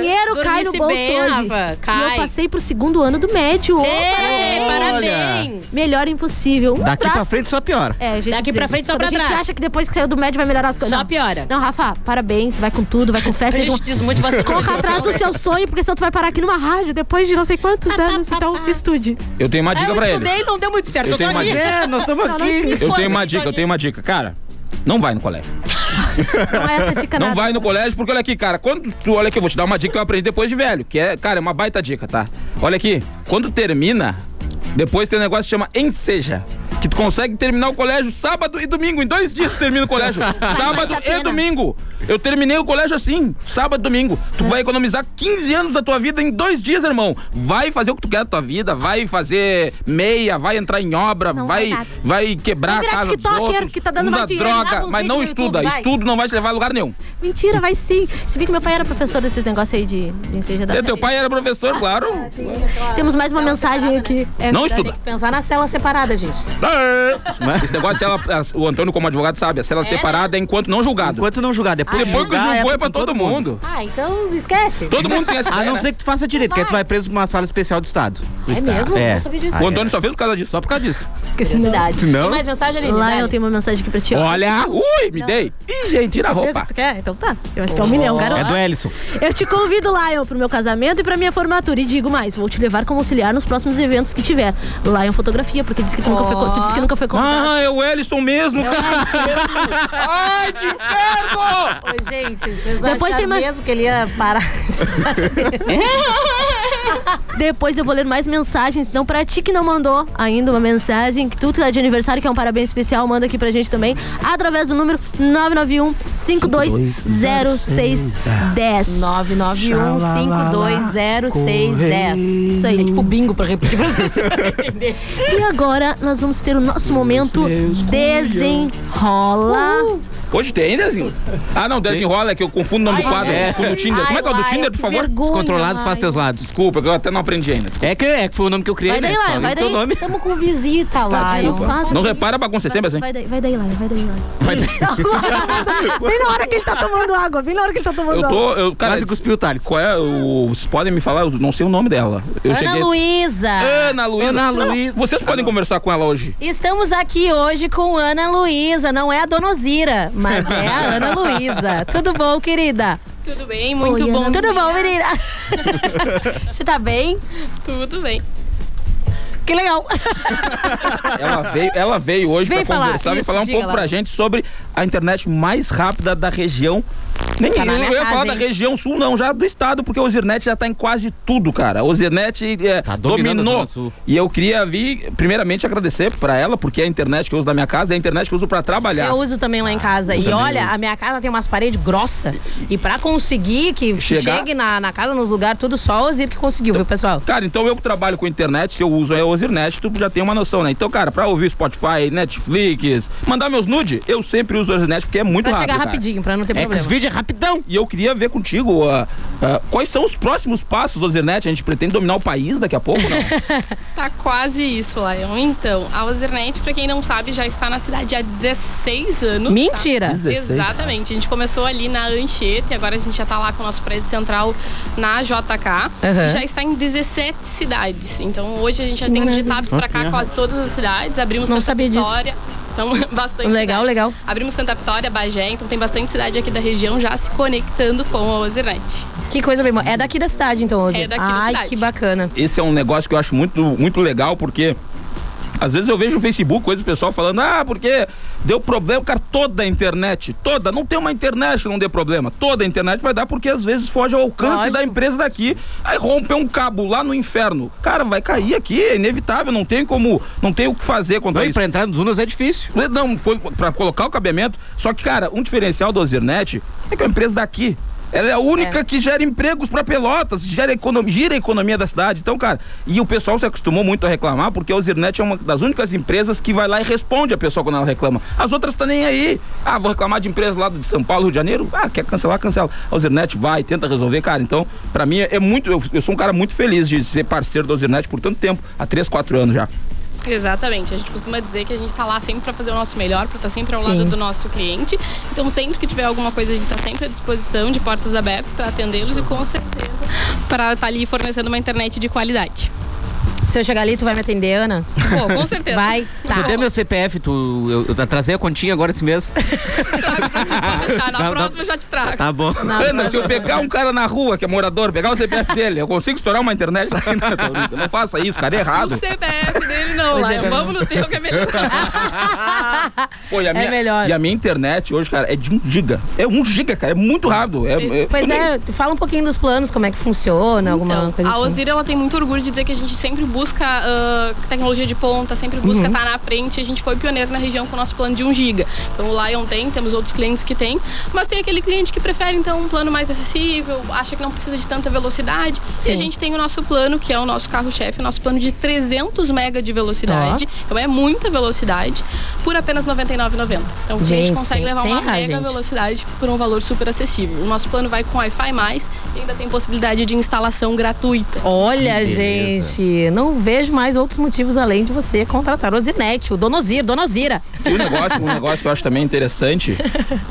Dinheiro cai no bolso bem, hoje. Rafa. E Cai. eu passei pro segundo ano do médio. Ê, parabéns. parabéns. Melhor impossível. Um Daqui pra abraço. frente só piora. É, gente Daqui dizer, pra frente, só pra a gente trás. acha que depois que saiu do médio vai melhorar as coisas. Só Não. piora. Não, Rafa, parabéns. Vai com tudo, vai com festa. A gente Então, desmotiva você. Corra atrás do seu sonho, porque senão tu vai parar aqui numa rádio depois de não sei quantos anos. Então, estude. Eu tenho uma dica eu pra ele. estudei e não deu muito certo. Eu Eu, tô tenho uma aqui. dica. É, nós estamos aqui. Eu tenho uma dica, eu tenho uma dica. Cara, não vai no colégio. Não é essa dica Não nada. vai no colégio, porque olha aqui, cara, quando tu, olha aqui, eu vou te dar uma dica que eu aprendi depois de velho, que é, cara, é uma baita dica, tá? Olha aqui, quando termina, depois tem um negócio que chama enseja. Que tu consegue terminar o colégio sábado e domingo. Em dois dias tu termina o colégio. sábado e domingo. Eu terminei o colégio assim, sábado, domingo. Tu vai economizar 15 anos da tua vida em dois dias, irmão. Vai fazer o que tu quer da tua vida, vai fazer meia, vai entrar em obra, vai, vai vai quebrar Vai virar a casa dos tiktoker, outros, que tá dando usa dinheiro. droga, mas não estuda. YouTube. Estudo não vai te levar a lugar nenhum. Mentira, vai sim. Se bem que meu pai era professor desses negócios aí de, de ensino da teu pai era professor, claro. Temos mais uma mensagem aqui. É Não estuda. Tem que pensar na cela separada, gente. Esse negócio, de cela- o Antônio, como advogado, sabe, a cela separada é enquanto não julgado. Enquanto não julgar, depois Depois que julgar, julgou é é pra todo mundo. Ah, então esquece. Todo mundo tem essa A ideia, não né? ser que tu faça direito, porque aí tu vai preso pra uma sala especial do Estado. Do É Estado. mesmo? É. Não sabia disso. O é. Antônio só fez por causa disso. Só por causa disso. Curiosidade. Não? Tem mais mensagem ali? Lá eu tenho uma mensagem aqui pra ti. ó. Olha, ui, me dei. Ih, gente, tira a roupa. que Tu quer? Então tá. Eu acho que é um milhão, garoto. É do Ellison. Eu te convido, Lion, pro meu casamento e pra minha formatura. E digo mais, vou te levar como auxiliar nos próximos eventos que tiver. Lion Fotografia, porque disse que tu, nunca, foi, tu disse que nunca foi convidado. Ah, é o Ellison mesmo, cara. Ai, que inferno! Ô, gente, vocês Depois acharam tem mais- mesmo que ele ia parar? Depois eu vou ler mais mensagens. Então, pra ti que não mandou ainda uma mensagem, que tu que tá de aniversário, que é um parabéns especial, manda aqui pra gente também, através do número 991 520610. 991 520610. Isso aí. É tipo bingo pra repetir pra entender. E agora nós vamos ter o nosso momento desenrola. Hoje tem, Dezinho? Ah, não, desenrola, é que eu confundo o nome do quadro é. com o Tinder. Como é que é o do Ai, Tinder, por favor? vergonha, Descontrolados faz ai. teus lados. Desculpa, que eu até não aprendi ainda. É que, é que foi o nome que eu criei, Vai daí, né? Só vai daí. nome. Tamo com visita lá. Não faz Não assim. repara a bagunça sempre assim. Vai daí, vai daí, Lion, vai daí, Lion. Vai ter- Bem na hora que ele tá tomando água, bem na hora que ele tá tomando Eu água. tô. Eu, cara, Quase cuspiu o Thales. qual é? O, vocês podem me falar? Eu não sei o nome dela. Eu Ana cheguei. Luísa. Ana Luísa. Ana Não, Luísa. Vocês podem conversar com ela hoje. Estamos aqui hoje com Ana Luísa. Não é a Dona Zira, mas é a Ana Luísa. Tudo bom, querida? Tudo bem, muito Oi, bom. Ana. Tudo dia. bom, menina? Você tá bem? Tudo bem. Que legal. Ela veio, ela veio hoje falar, conversar, isso, falar um pouco lá. pra gente sobre a internet mais rápida da região. Nem Tá eu minha ia falar da região sul, não, já do estado, porque o Ozirnet já tá em quase tudo, cara. O Ozirnet é, Tá dominou. E eu queria vir, primeiramente, agradecer pra ela, porque é a internet que eu uso da minha casa, é a internet que eu uso pra trabalhar. Eu uso também lá em casa. E também olha, uso. a minha casa tem umas paredes grossas. E pra conseguir que Chegar- chegue na, na casa, nos lugares, tudo só o Ozir que conseguiu, viu, pessoal? Cara, então eu que trabalho com internet, se eu uso a Ozirnet, tu já tem uma noção, né? Então, cara, pra ouvir Spotify, Netflix, mandar meus nude, eu sempre uso a Ozirnet porque é muito Pra rápido. chegar cara. rapidinho, pra não ter problema. É rapidão. E eu queria ver contigo ah, ah, quais são os próximos passos do Ozirnet. A gente pretende dominar o país daqui a pouco, não? Tá quase isso, Lion. Então, a Ozernet, pra quem não sabe, já está na cidade há 16 anos. Mentira! Tá? 16? Exatamente. A gente começou ali na Anchieta e agora a gente já tá lá com o nosso prédio central na JK. E já está em 17 cidades. Então, hoje a gente já tem digitados pra cá quase todas as cidades. Abrimos Não Santa sabia disso. Então, bastante. Legal, cidade. legal. Abrimos Santa Vitória, Bagé, então tem bastante cidade aqui da região já se conectando com a Ozernet. Que coisa bem boa. É daqui da cidade, então, Ozir? É daqui da Ai, cidade. que bacana. Esse é um negócio que eu acho muito, muito legal, porque às vezes eu vejo no Facebook coisas do pessoal falando, ah, porque deu problema, cara, toda a internet, toda, não tem uma internet que não dê problema, toda a internet vai dar porque às vezes foge ao alcance Lógico. da empresa daqui, aí romper um cabo lá no inferno, cara, vai cair aqui, é inevitável, não tem como, não tem o que fazer contra Não, e isso. pra entrar nos Unas é difícil. Não, foi pra colocar o cabeamento. Só que, cara, um diferencial do Ozirnet é que é uma empresa daqui. Ela é a única É. que gera empregos pra Pelotas, gera economia, gira a economia da cidade. Então, cara, e o pessoal se acostumou muito a reclamar, porque a Ozirnet é uma das únicas empresas que vai lá e responde a pessoa quando ela reclama. As outras tá nem aí. Ah, vou reclamar de empresa lá de São Paulo, Rio de Janeiro. Ah, quer cancelar, cancela. A Ozirnet vai, tenta resolver, cara. Então, pra mim é muito. Eu, eu sou um cara muito feliz de ser parceiro da Ozirnet por tanto tempo há 3, 4 anos já. Exatamente. A gente costuma dizer que a gente tá lá sempre para fazer o nosso melhor, para estar sempre ao Sim. lado do nosso cliente. Então, sempre que tiver alguma coisa, a gente tá sempre à disposição, de portas abertas para atendê-los e com certeza para estar ali fornecendo uma internet de qualidade. Se eu chegar ali, tu vai me atender, Ana? Pô, com certeza. Vai? Se eu Tá. der meu CPF, tu, eu, eu trazei a continha agora esse mês. Tá, na Dá- dá- próxima eu já te trago. Tá bom. Ana, se eu pegar um cara na rua que é morador, pegar o CPF dele, eu consigo estourar uma internet? Não, não faça isso, cara, é O errado. CPF dele não, O Lion. CPF. Vamos no teu que é melhor. Pô, e a É minha, melhor. E a minha internet hoje, cara, é de um giga. É um giga, cara, é muito rápido. É, é- Pois é, fala um pouquinho dos planos, como é que funciona, alguma Então, coisa a assim. Ozira ela tem muito orgulho de dizer que a gente sempre busca busca ah, tecnologia de ponta, sempre busca Uhum. estar na frente. A gente foi pioneiro na região com o nosso plano de 1 GB. Então o Lion tem, temos outros clientes que tem, mas tem aquele cliente que prefere então um plano mais acessível, acha que não precisa de tanta velocidade. Sim. E a gente tem o nosso plano, que é o nosso carro-chefe, o nosso plano de 300 mega de velocidade. Então é muita velocidade por apenas R$ 99,90. Então o cliente Gente, consegue levar uma reais, mega gente. velocidade por um valor super acessível. O nosso plano vai com Wi-Fi mais e ainda tem possibilidade de instalação gratuita. Olha, gente, não vejo mais outros motivos além de você contratar o Zinete, o Donozira, Donozira. E um negócio, um negócio que eu acho também interessante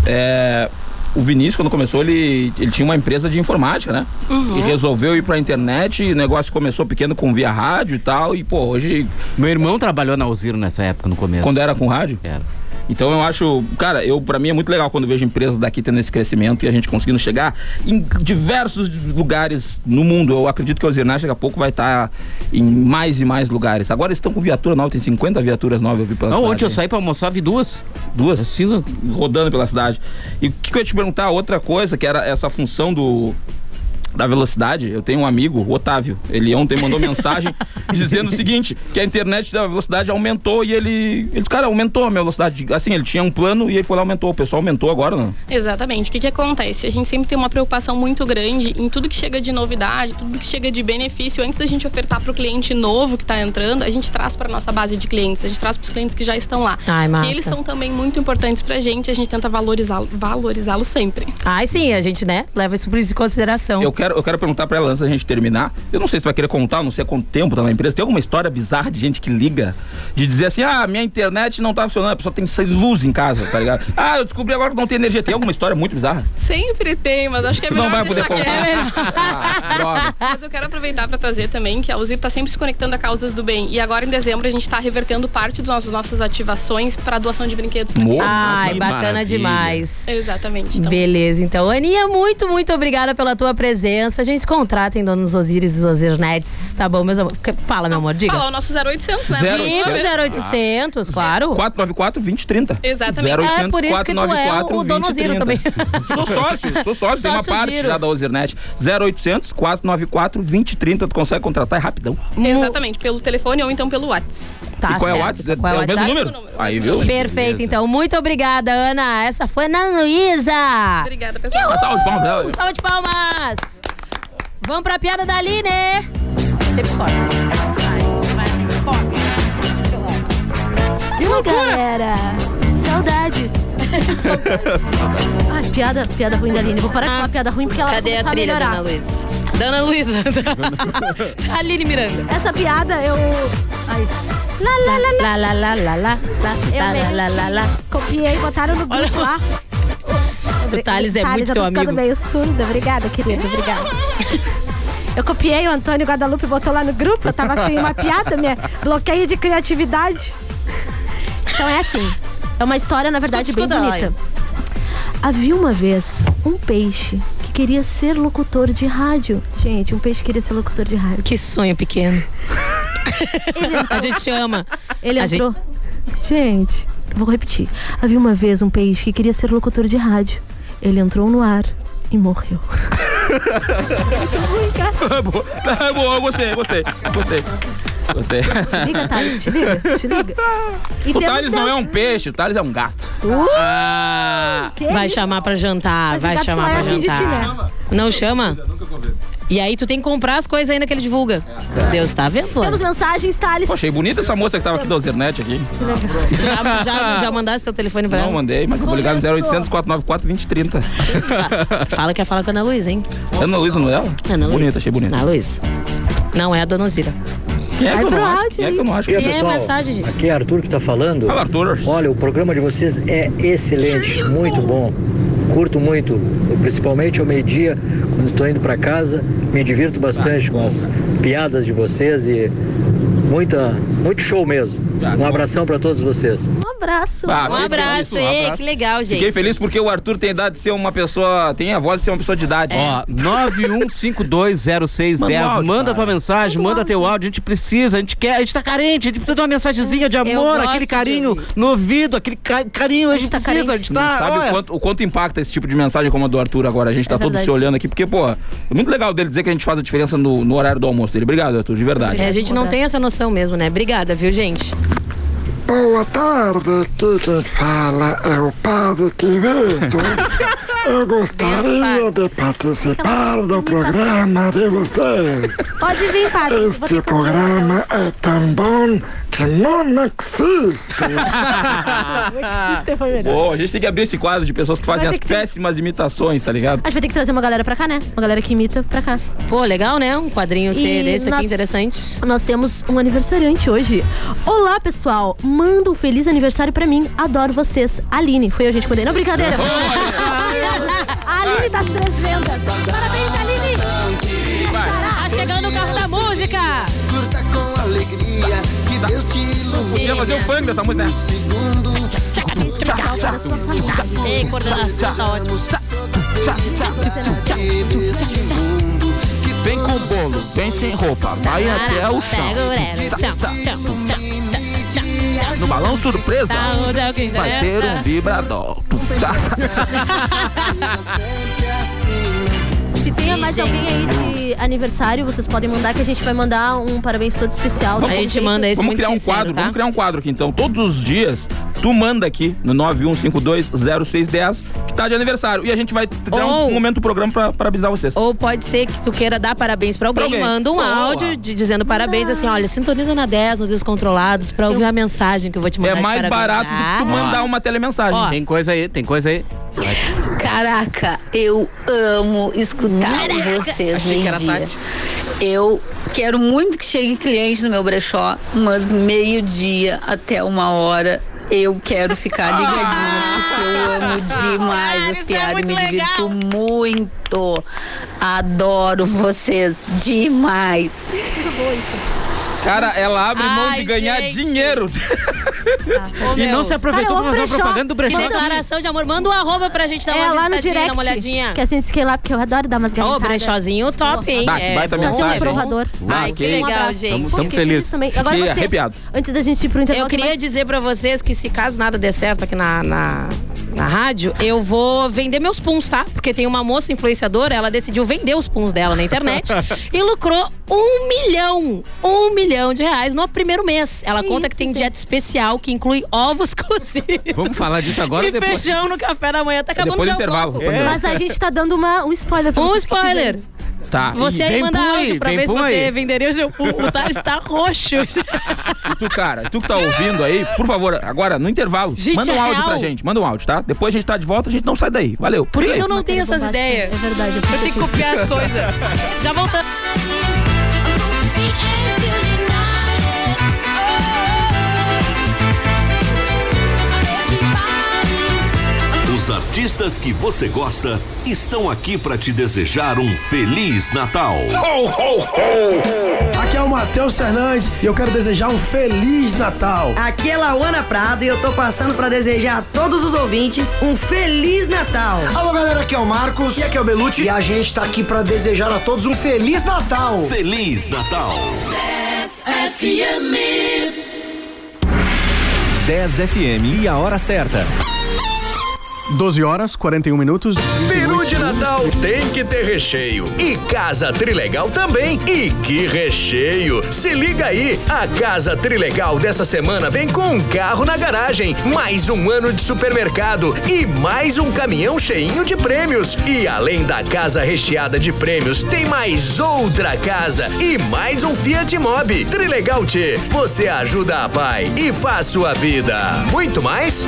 é. O Vinícius, quando começou, ele, ele tinha uma empresa de informática, né? Uhum. E resolveu ir pra internet, e o negócio começou pequeno com via rádio e tal, e pô, hoje. Meu irmão trabalhou na Uziro nessa época, no começo. Quando era com rádio? Era. Então eu acho, cara, eu para mim é muito legal quando vejo empresas daqui tendo esse crescimento e a gente conseguindo chegar em diversos lugares no mundo. Eu acredito que o Zirnach daqui a pouco vai estar em mais e mais lugares. Agora eles estão com viatura nova, tem 50 viaturas novas eu vi pela Não, cidade. ontem eu saí pra almoçar, vi duas. Duas? Rodando pela cidade. E o que, que eu ia te perguntar? Outra coisa, que era essa função do. Da velocidade, eu tenho um amigo, o Otávio. Ele ontem mandou mensagem dizendo o seguinte: que a internet da velocidade aumentou e ele. Ele, cara, aumentou a minha velocidade. Assim, ele tinha um plano e ele foi lá aumentou. O pessoal aumentou agora, não? Exatamente. O que, que acontece? A gente sempre tem uma preocupação muito grande em tudo que chega de novidade, tudo que chega de benefício. Antes da gente ofertar para o cliente novo que está entrando, a gente traz para nossa base de clientes, a gente traz para os clientes que já estão lá. Ai, massa. Que eles são também muito importantes para a gente, a gente tenta valorizá-lo valorizá sempre. Ai, sim, a gente, né, leva isso em consideração. Eu quero, eu quero perguntar pra ela antes da gente terminar. Eu não sei se vai querer contar, não sei há quanto tempo tá na empresa. Tem alguma história bizarra de gente que liga, de dizer assim: ah, minha internet não tá funcionando, a pessoa tem sem luz em casa, tá ligado? ah, eu descobri agora que não tem energia. Tem alguma história muito bizarra? Sempre tem, mas acho que é Não melhor vai poder contar. Ah, droga. Mas eu quero aproveitar para trazer também que a Uzir está sempre se conectando a causas do bem. E agora em dezembro a gente está revertendo parte das nossas, nossas ativações para doação de brinquedos para crianças. Ai, bacana demais. Exatamente. Então, Beleza, então, Aninha, muito, muito obrigada pela tua presença. A gente contrata em Donos Osiris e Osirnetes, tá bom, meus amor? Fala, meu amor, diga. Falar o nosso 0800, né? Zero Diga o 0800, claro. 494 2030. Exatamente. 0800 É por isso que tu é 494 o dono Ziro 2030. também. Sou sócio, sou sócio, tem uma parte Ziro. já da Ozirnet. 0800 494 2030, tu consegue contratar é rapidão. Exatamente, pelo telefone ou então pelo WhatsApp. Tá e qual é o certo. WhatsApp? Qual é é o o mesmo WhatsApp? número? Aí, viu? Perfeito, então. Muito obrigada, Ana. Essa foi Ana Luísa. Obrigada, pessoal. Uhul! Salve de palmas. Salve de palmas. Vamos pra piada da Aline. Sempre corta. Vai, vai, corta. E aí, galera? Saudades. Ai, piada, piada ruim da Aline. Vou parar de falar piada ruim porque ela Cadê vai a trilha da melhorar. Luísa? Da Ana Luísa. Aline Miranda. Essa piada eu. Ai. Lá, lá, lá, lá, lá, lá, lá, lá, Eu lá, mesmo lá, lá, lá. Copiei, botaram no grupo lá. O Thales é muito eu teu amigo. meio surda. Obrigada, querido. Obrigada. Eu copiei, o Antônio Guadalupe botou lá no grupo. Eu tava sem uma piada, minha bloqueio de criatividade. Então é assim. É uma história, na verdade, Escuta, bem escuta, bonita. Havia uma vez um peixe que queria ser locutor de rádio. Gente, um peixe queria ser locutor de rádio. Que sonho pequeno. A gente chama. Ele A entrou. Gente, vou repetir. Havia uma vez um peixe que queria ser locutor de rádio. Ele entrou no ar e morreu. É boa, é boa, eu gostei, gostei, gostei. Gostei. Te liga, Thales, te liga, te liga. E O Thales não é um peixe, o Thales é um gato. Ah, Que vai isso? chamar pra jantar, Mas vai chamar é pra jantar. né? Não chama? E aí tu tem que comprar as coisas ainda que ele divulga. Deus tá vendo? Temos mensagens, Thales. Pô, achei bonita essa moça que tava aqui da Ozernet aqui. Já, já, já mandaste teu telefone pra Não ela? mandei, mas eu vou ligar no 0800 494 2030. Fala que é falar com a Ana Luísa, hein? Ana Luísa, não é ela? Ana Luísa. Bonita, achei bonita. Ana Luísa. Não é a Dona Zira. Quem é que eu não acho? Quem é que eu não acho? E aí, Que é pessoal? mensagem, gente? Aqui é Arthur que tá falando. Fala, Arthur. Olha, o programa de vocês é excelente, muito bom. Curto muito, principalmente ao meio-dia, quando estou indo para casa. Me divirto bastante com as piadas de vocês e muita, muito show mesmo. Um abração para todos vocês. Um abraço. Ah, Um abraço, feliz, um ei, abraço. que legal, gente. Fiquei feliz porque o Arthur tem idade de ser uma pessoa. Tem a voz de ser uma pessoa de idade. Ó, 91520610. Manda Manda, áudio, cara. tua mensagem, manda teu áudio. A gente precisa, a gente quer, a gente tá carente, a gente precisa de uma mensagenzinha de amor, aquele carinho no ouvido, aquele ca- carinho, a gente, tá precisa, carente. a gente Não tá. sabe olha. o quanto, o quanto impacta esse tipo de mensagem como a do Arthur agora. A gente tá É todos verdade. se olhando aqui, porque, pô, é muito legal dele dizer que a gente faz a diferença no, no horário do almoço dele. Obrigado, Arthur, de verdade. É, a gente não tem essa noção mesmo, né? Obrigada, viu, gente? Boa tarde, aqui quem fala é o Padre Querido. Eu gostaria de participar do programa de vocês. Pode vir, padre. Este programa é tão bom não existe. Sister foi melhor. Pô, a gente tem que abrir esse quadro de pessoas que fazem Vai as que péssimas imitações, tá ligado? A gente vai ter que trazer uma galera pra cá, né? Uma galera que imita pra cá. Pô, legal, né? Um quadrinho ser E desse nós- aqui interessante. Nós temos um aniversariante hoje. Olá, pessoal. Manda um feliz aniversário pra mim. Adoro vocês. Aline. Foi eu, gente, quando Não, brincadeira. Aline das Três Vendas. Parabéns, Aline. Tá chegando o carro ilumine. Podia fazer o funk dessa música, né? Ei, coordenação, tá ótimo. Vem com bolo, vem sem roupa, vai até o chão. No balão surpresa, vai ter um vibrador. Se tem mais alguém aí de aniversário, vocês podem mandar que a gente vai mandar um parabéns todo especial. A gente manda esse Vamos muito criar um sincero, quadro, tá? vamos criar um quadro aqui então. Todos os dias, tu manda aqui no 91520610 que tá de aniversário. E a gente vai ter um, Ou- um momento do programa pra, pra avisar vocês. Ou pode ser que tu queira dar parabéns pra alguém, Pra alguém. manda um Boa. áudio de- dizendo parabéns, assim, olha, sintoniza na 10, nos Descontrolados, pra ouvir a mensagem que eu vou te mandar É de mais parabéns, barato do que tu tá? mandar uma telemensagem. Ó. Tem coisa aí, tem coisa aí. Caraca, eu amo escutar vocês meio-dia. Eu quero muito que chegue cliente no meu brechó, mas meio-dia até uma hora eu quero ficar ligadinha, porque eu amo demais as piadas, me divirto muito. Adoro vocês demais. Cara, ela abre mão Ai, de ganhar gente. dinheiro. Ô, E meu, não se aproveitou Cara, pra fazer a brechó. propaganda do brechó. Que declaração de amor. Manda um arroba pra gente dar É uma lá no direct. dar uma olhadinha. Que a gente esquece lá, porque eu adoro dar umas Ô, garrafadas. brechózinho top, hein? Bah, que baita bom. Fazer um mensagem. provador. Ai, que legal, abraço. gente. Tamo- Pô, tamo fiquei feliz. também. Agora Fiquei você, arrepiado. antes da gente ir pro intervalo... Eu tem queria mais- dizer pra vocês que se caso nada der certo aqui na, na, na rádio, eu vou vender meus puns, tá? Porque tem uma moça influenciadora, ela decidiu vender os puns dela na internet e lucrou um milhão, um milhão de reais no primeiro mês. Ela conta que tem dieta especial que inclui ovos cozidos. Vamos falar disso agora e depois? feijão no café da manhã. Tá acabando Depois o intervalo. do Mas a gente tá dando uma, um spoiler pra Um vocês que spoiler. Tá. Você aí vem manda aí, áudio pra ver se você aí. venderia o seu pum. O Thales tá roxo. E tu, cara, tu que tá ouvindo aí, por favor, agora, no intervalo, Gente, manda um é áudio real. pra gente. Manda um áudio, tá? Depois a gente tá de volta, a gente não sai daí. Valeu. Por que eu não tenho essas ideias? É verdade. Eu tenho que copiar as coisas. Já voltamos. Os artistas que você gosta estão aqui para te desejar um feliz Natal. Aqui é o Matheus Fernandes e eu quero desejar um Feliz Natal. Aqui é Lauana Prado e eu tô passando pra desejar a todos os ouvintes um Feliz Natal. Alô galera, aqui é o Marcos. E aqui é o Belucci. E a gente tá aqui pra desejar a todos um Feliz Natal. Feliz Natal. 10 FM e a hora certa. 12 horas, 41 minutos. Peru de Natal tem que ter recheio. E Casa Trilegal também. E que recheio! Se liga aí, a Casa Trilegal dessa semana vem com um carro na garagem, mais um ano de supermercado e mais um caminhão cheinho de prêmios. E além da casa recheada de prêmios, tem mais outra casa e mais um Fiat Mobi. Trilegal T, você ajuda a pai e faz sua vida. Muito mais?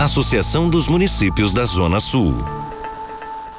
Associação dos Municípios da Zona Sul.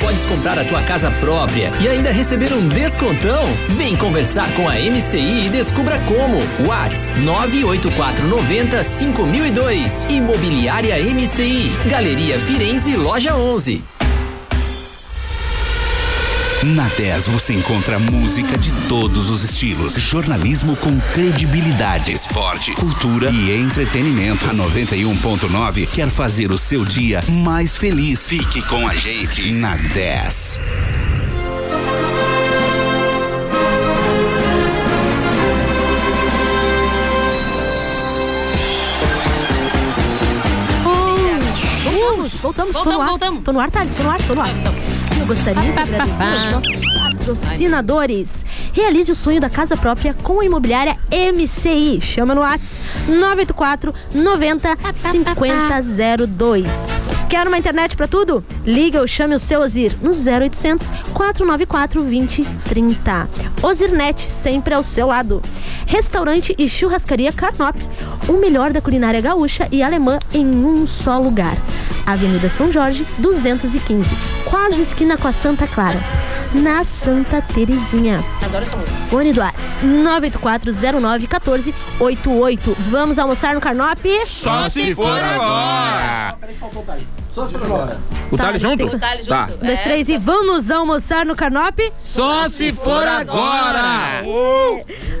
Podes comprar a tua casa própria e ainda receber um descontão? Vem conversar com a MCI e descubra como. Whats 98490 5002. Imobiliária MCI. Galeria Firenze, loja 11. Na 10 você encontra música de todos os estilos, jornalismo com credibilidade, esporte, cultura e entretenimento. A 91.9 quer fazer o seu dia mais feliz. Fique com a gente na 10. Voltamos, voltamos, tô no ar. voltamos. Tô no ar, Thales, tô no ar, tô no ar. Eu gostaria de agradecer aos nossos patrocinadores. Realize o sonho da casa própria com a imobiliária MCI. Chama no WhatsApp 984 90 5002. Quer uma internet pra tudo? Liga ou chame o seu Ozir no 0800 494 2030. Ozirnet, sempre ao seu lado. Restaurante e churrascaria Carnop. O melhor da culinária gaúcha e alemã em um só lugar. Avenida São Jorge, 215. Quase esquina com a Santa Clara. Na Santa Terezinha. Adoro essa música. Fone do WhatsApp 984091488. Vamos almoçar no Carnop? Só se for agora. Só se for agora. O Thales junto? tem- Tá. Um, dois, três e vamos almoçar no Carnop? Só se for agora.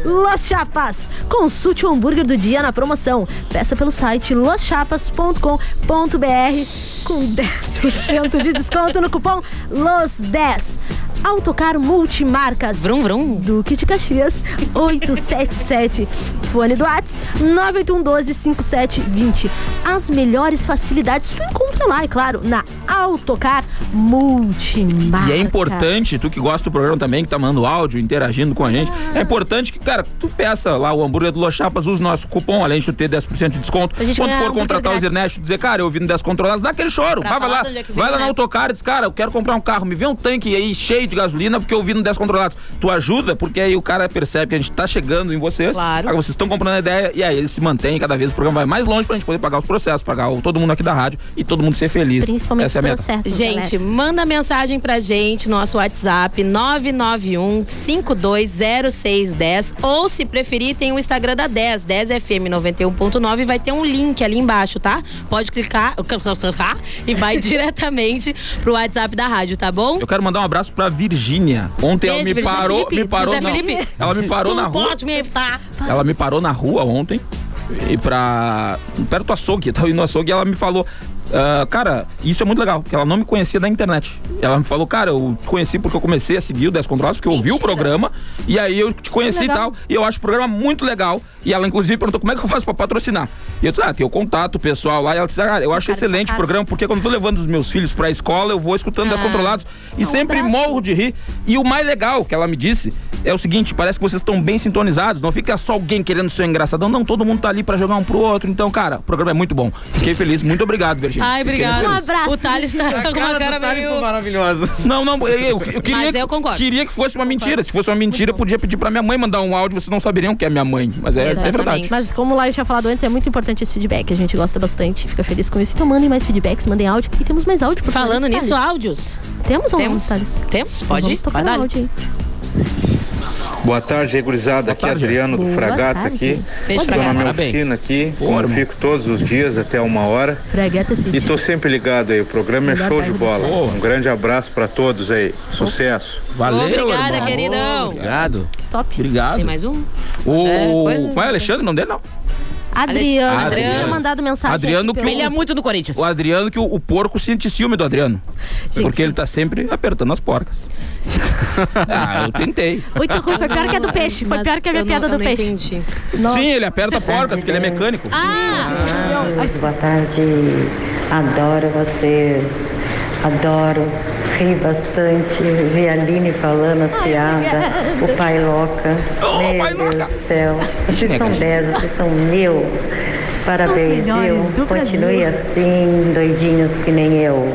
Los Chapas. Consulte o hambúrguer do dia na promoção. Peça pelo site loschapas.com.br com 10% de desconto no cupom LOS10. Autocar Multimarcas. Vrum, vrum. Duque de Caxias, 877. Fone do Whats, 981125720. As melhores facilidades tu encontra lá, é claro, na Autocar Multimarcas. E é importante, tu que gosta do programa também, que tá mandando áudio, interagindo com a gente, é importante que, cara, tu peça lá o hambúrguer do Los Chapas, use nosso cupom, além de tu ter 10% de desconto. Quando for contratar o. Zernet, tu dizer, cara, eu vim no 10 controlados, dá aquele choro. Vai, vai lá, é que vai lá na né? autocar e diz, cara, eu quero comprar um carro, me vê um tanque aí cheio de gasolina, porque eu vim no 10 controlados. Tu ajuda, porque aí o cara percebe que a gente tá chegando em vocês. Claro. Aí vocês estão comprando a ideia e aí ele se mantém, cada vez o programa vai mais longe pra gente poder pagar os processos, pagar o- todo mundo aqui da rádio e todo mundo ser feliz. Principalmente Essa é os meta. processos. Gente, galera. manda mensagem pra gente, nosso WhatsApp 991 520610 ou se preferir tem o Instagram da 10, 10FM 91.9 vai ter um link ali embaixo, tá? Pode clicar e vai diretamente pro WhatsApp da rádio, tá bom? Eu quero mandar um abraço pra Virgínia. Ontem ela Beijo, me Virgínia parou, Felipe. me parou, José não. Felipe. Ela me parou tu na rua. pode me evitar. Ela me parou na rua ontem e pra perto do açougue, eu tava indo no açougue e ela me falou "Ah, cara, isso é muito legal, que ela não me conhecia da internet. Ela me falou, cara, eu te conheci porque eu comecei a seguir o 10 Controlas, porque eu ouvi o programa e aí eu te conheci e tal. E eu acho o programa muito legal. E ela, inclusive, perguntou como é que eu faço pra patrocinar. E eu disse, ah, tem o contato pessoal lá. E ela disse, ah, eu acho Cara, excelente o programa, porque quando eu tô levando os meus filhos pra escola, eu vou escutando Ah. 10 Controlados. E sempre morro de rir. E o mais legal que ela me disse é o seguinte: parece que vocês estão bem sintonizados. Não fica só alguém querendo ser engraçadão. Não, todo mundo tá ali pra jogar um pro outro. Então, cara, o programa é muito bom. Fiquei feliz. Muito obrigado, Virgínia. Ai, feliz. Um abraço. O Thales tá com uma cara meio... maravilhosa. Não, não, eu, eu, eu queria, Mas eu concordo. queria que fosse uma mentira. Se fosse uma mentira, eu podia pedir pra minha mãe mandar um áudio, vocês não saberiam que é minha mãe. Mas é, é verdade. Mas como o Lai tinha falado antes, é muito importante esse feedback. A gente gosta bastante, fica feliz com isso. Então mandem mais feedbacks, mandem áudio. E temos mais áudio por Falando nisso, áudios. Temos ou não, Temos. Thales? Temos? Então Pode vamos ir? tocar Vai dar. áudio aí. Boa tarde, gurizada. Aqui é. Adriano do Boa Fragata tarde. aqui. Beijo pra na minha oficina aqui, como eu fico todos os dias até uma hora. Fragata E tô sempre ligado aí, o programa é show de bola. Um grande abraço pra todos aí. Sucesso. Valeu, Obrigada, irmão. queridão. Obrigado. Top. Obrigado. Tem mais um? O. É, é. Qual é Alexandre? Não dele, não. Adriano. Adriano. Adriano. tinha mandado mensagem. Adriano que o- Ele é muito do Corinthians. O Adriano, que o, o porco sente ciúme do Adriano. Gente. Porque ele tá sempre apertando as porcas. Ah, eu tentei. Muito ruim, foi pior que a do peixe. Foi pior que a minha piada do peixe. entendi. Sim, ele aperta a porta, porque ele é mecânico. Boa tarde, adoro vocês. Adoro rir bastante, ver a Aline falando as piadas, o pai louca. Meu Deus do céu. Vocês são 10, vocês são mil. Parabéns, viu? Continue Brasil. assim, doidinhos que nem eu.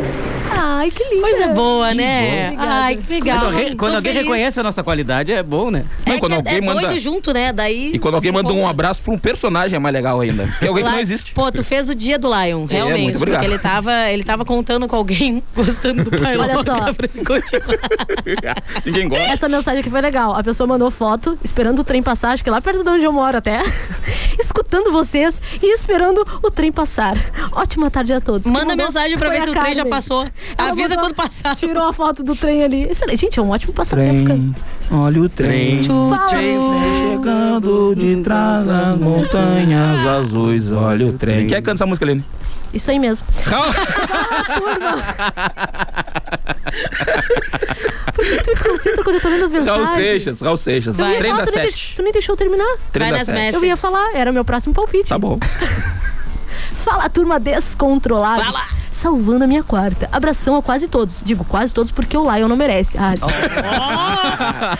Ai, que lindo. Coisa boa, né? Ai, que legal. Quando alguém, quando alguém reconhece a nossa qualidade, é bom, né? Não, quando é, alguém é manda. doido junto, né? Daí. E quando alguém manda um abraço pra um personagem é mais legal ainda. Que é alguém que não existe. Pô, tu fez o dia do Lion, É, realmente. muito obrigado. porque ele tava, ele tava contando com alguém gostando do pai Olha só. Ninguém gosta. Essa mensagem aqui foi legal. A pessoa mandou foto, esperando o trem passar, acho que lá perto de onde eu moro até. escutando vocês e esperando o trem passar. Ótima tarde a todos. Manda mensagem pra ver se o trem já passou. Ela Avisa quando passar. Tirou a foto do trem ali. Excelente. Gente, é um ótimo passatempo. cara. Trem, olha o trem. Fala. Chegando de trás das montanhas azuis, olha o trem. Quem é que canta essa música, Lene? Isso aí mesmo. Por que tu me desconcentra quando eu tô lendo as mensagens? Raul Seixas, Raul Seixas. Trem falar, da tu, nem deixou, tu nem deixou eu terminar. Trem da sete. Eu ia falar, era meu próximo palpite. Tá bom. Fala, turma descontrolada. Salvando a minha quarta. Abração a quase todos. Digo quase todos porque o Lion não merece. Ah, desculpa.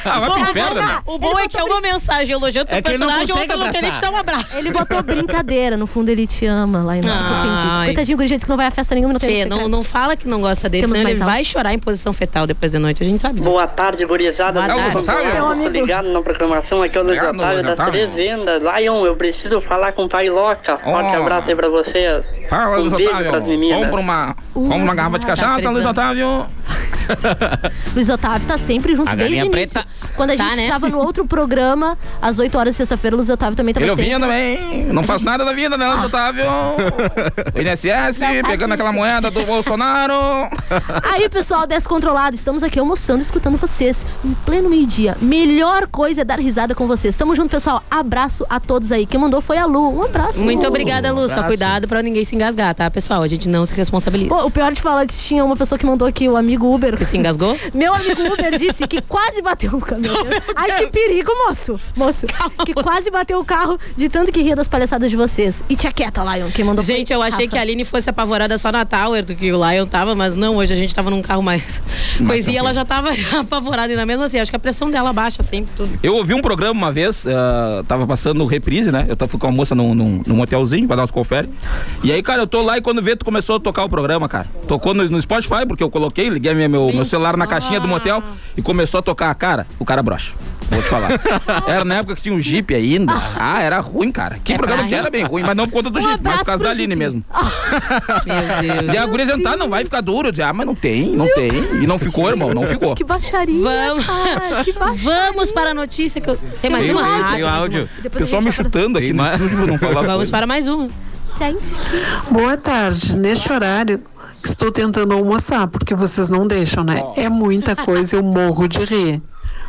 Ah, vai pro inferno. né? O bom é que é uma mensagem elogiando É não personagem, outra não quer nem te dar um abraço. Ele botou brincadeira. No fundo, ele te ama, Lion. Ai. Coitadinho, o guri disse que não vai a festa nenhuma. Não tem Tchê, não, não fala que não gosta dele, Temos senão ele mais vai chorar em posição fetal depois de noite. A gente sabe disso. Boa tarde, gurizada. Boa Tudo tarde. Meu Tô amigo. ligado na programação aqui é o Luiz Otávio das Vendas. Lion, eu preciso falar com o pai Loca. Forte Oh. abraço aí pra vocês. Fala, um Luiz beijo Otávio. pras meninas. Compra uma, compra uma garrafa de cachaça. Luiz Otávio. Luiz Otávio tá sempre junto A desde o início. preta. Quando a Tá, gente né? tava no outro programa, às 8 horas de sexta-feira, o Luiz Otávio também tava Ele sempre. ouvia também. Não faço nada da vida, né, Luiz Otávio? INSS, pegando aquela moeda do Bolsonaro. Aí, pessoal, descontrolado, estamos aqui almoçando, escutando vocês em pleno meio-dia. Melhor coisa é dar risada com vocês. Tamo junto, pessoal. Abraço a todos aí. Quem mandou foi a Lu. Um abraço. Muito Lu. obrigada, Lu. Só abraço. cuidado pra ninguém se engasgar, tá, pessoal? A gente não se responsabiliza. Pô, o pior de falar, disse, tinha uma pessoa que mandou aqui, o amigo Uber. Que se engasgou? Meu amigo Uber disse que quase bateu o caminhão. Ai, que perigo, moço. Moço, que quase bateu o carro de tanto que ria das palhaçadas de vocês. E tia quieta, Lion, quem mandou Gente, eu achei Rafa. que a Aline fosse apavorada só na Tower do que o Lion tava, mas não, hoje a gente tava num carro mais coisinha, ela já tava apavorada, ainda mesmo assim, acho que a pressão dela baixa sempre, tudo. Eu ouvi um programa uma vez, eh, tava passando reprise, né? Eu tava fui com uma moça num, num, num hotelzinho pra dar umas confere. E aí, cara, eu tô lá e quando vê, tu começou a tocar o programa, cara. Tocou no, no Spotify, porque eu coloquei, liguei minha- meu, meu celular na caixinha do motel e começou a tocar. Cara, o cara brocha. Vou te falar. Era na época que tinha um Jeep ainda. Ah, era ruim, cara. Que É programa que era bem ruim, mas não por conta do Um Jeep, mas por causa da Aline Jeep. mesmo. Meu Deus. E a guria dizendo, tá, não vai ficar duro. Eu disse, ah, mas não tem, não tem. E não ficou, irmão, não ficou. Que baixaria. Vamos. cara, que baixaria. Vamos para a notícia que eu. Tem mais Tem uma? um áudio, Ah, Tem áudio. O pessoal a me chutando aqui pra não falar Vamos coisa. para mais uma. Gente, Boa tarde. Neste horário, estou tentando almoçar, porque vocês não deixam, né? É muita coisa, eu morro de rir.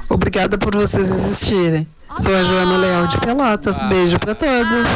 Obrigada por vocês existirem. Sou a Joana Leal de Pelotas. Beijo pra todos.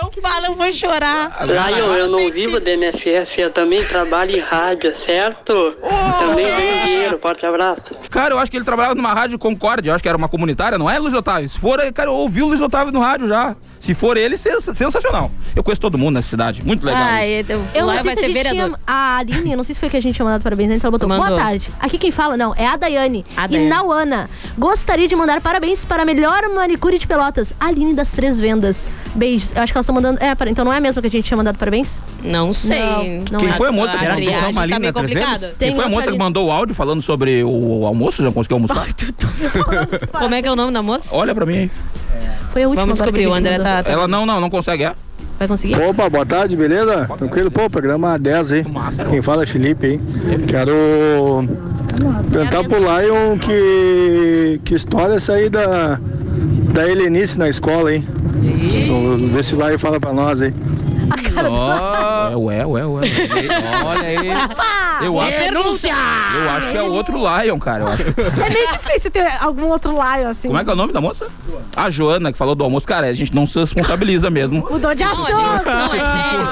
Não fala, eu vou chorar. Lion, eu não vivo da MSF, eu também trabalho em rádio, certo? Também ganho dinheiro, forte abraço. Cara, eu acho que ele trabalhava numa rádio Concórdia, eu acho que era uma comunitária, não é, Luiz Otávio? Se for, cara, eu ouvi o Luiz Otávio no rádio já. Se for ele, sens- sensacional. Eu conheço todo mundo nessa cidade, muito legal. Ai, eu, Eu lá não sei vai se a ser gente vereador. tinha, a Aline, eu não sei se foi que a gente tinha mandado parabéns antes, ela botou Mandou. boa tarde. Aqui quem fala, não, é a Daiane. A E Daiane. Nauana. Gostaria de mandar parabéns para a melhor manicure de Pelotas, Aline das Três Vendas. Beijos. Eu acho que elas estão mandando. É, então não é a mesma que a gente tinha mandado parabéns? Não sei. Não, não Quem é. foi a moça? A que triagem foi uma tá complicada. Tem Quem foi a moça que mandou o áudio falando sobre o almoço? Já conseguiu almoçar? Como é que é o nome da moça? Olha pra mim aí. Foi a última Vamos descobrir, o André mandou. Tá. tá- Ela não, não, não consegue, é? Vai conseguir? Opa, boa tarde, beleza? Tranquilo? Pô, programa 10 aí. Quem fala é Felipe aí. Quero perguntar pro Lion que, que história é essa aí da, da Helenice na escola, hein? Vê se o Lion fala pra nós aí. É, ué, ué, ué. Olha aí. Eu acho, Denúncia! eu acho que é outro Lion, cara. Eu acho. É meio difícil ter algum outro Lion assim. Como é que é o nome da moça? A Joana, que falou do almoço. Cara, a gente não se responsabiliza mesmo. Mudou de Não, assunto. a gente- não, é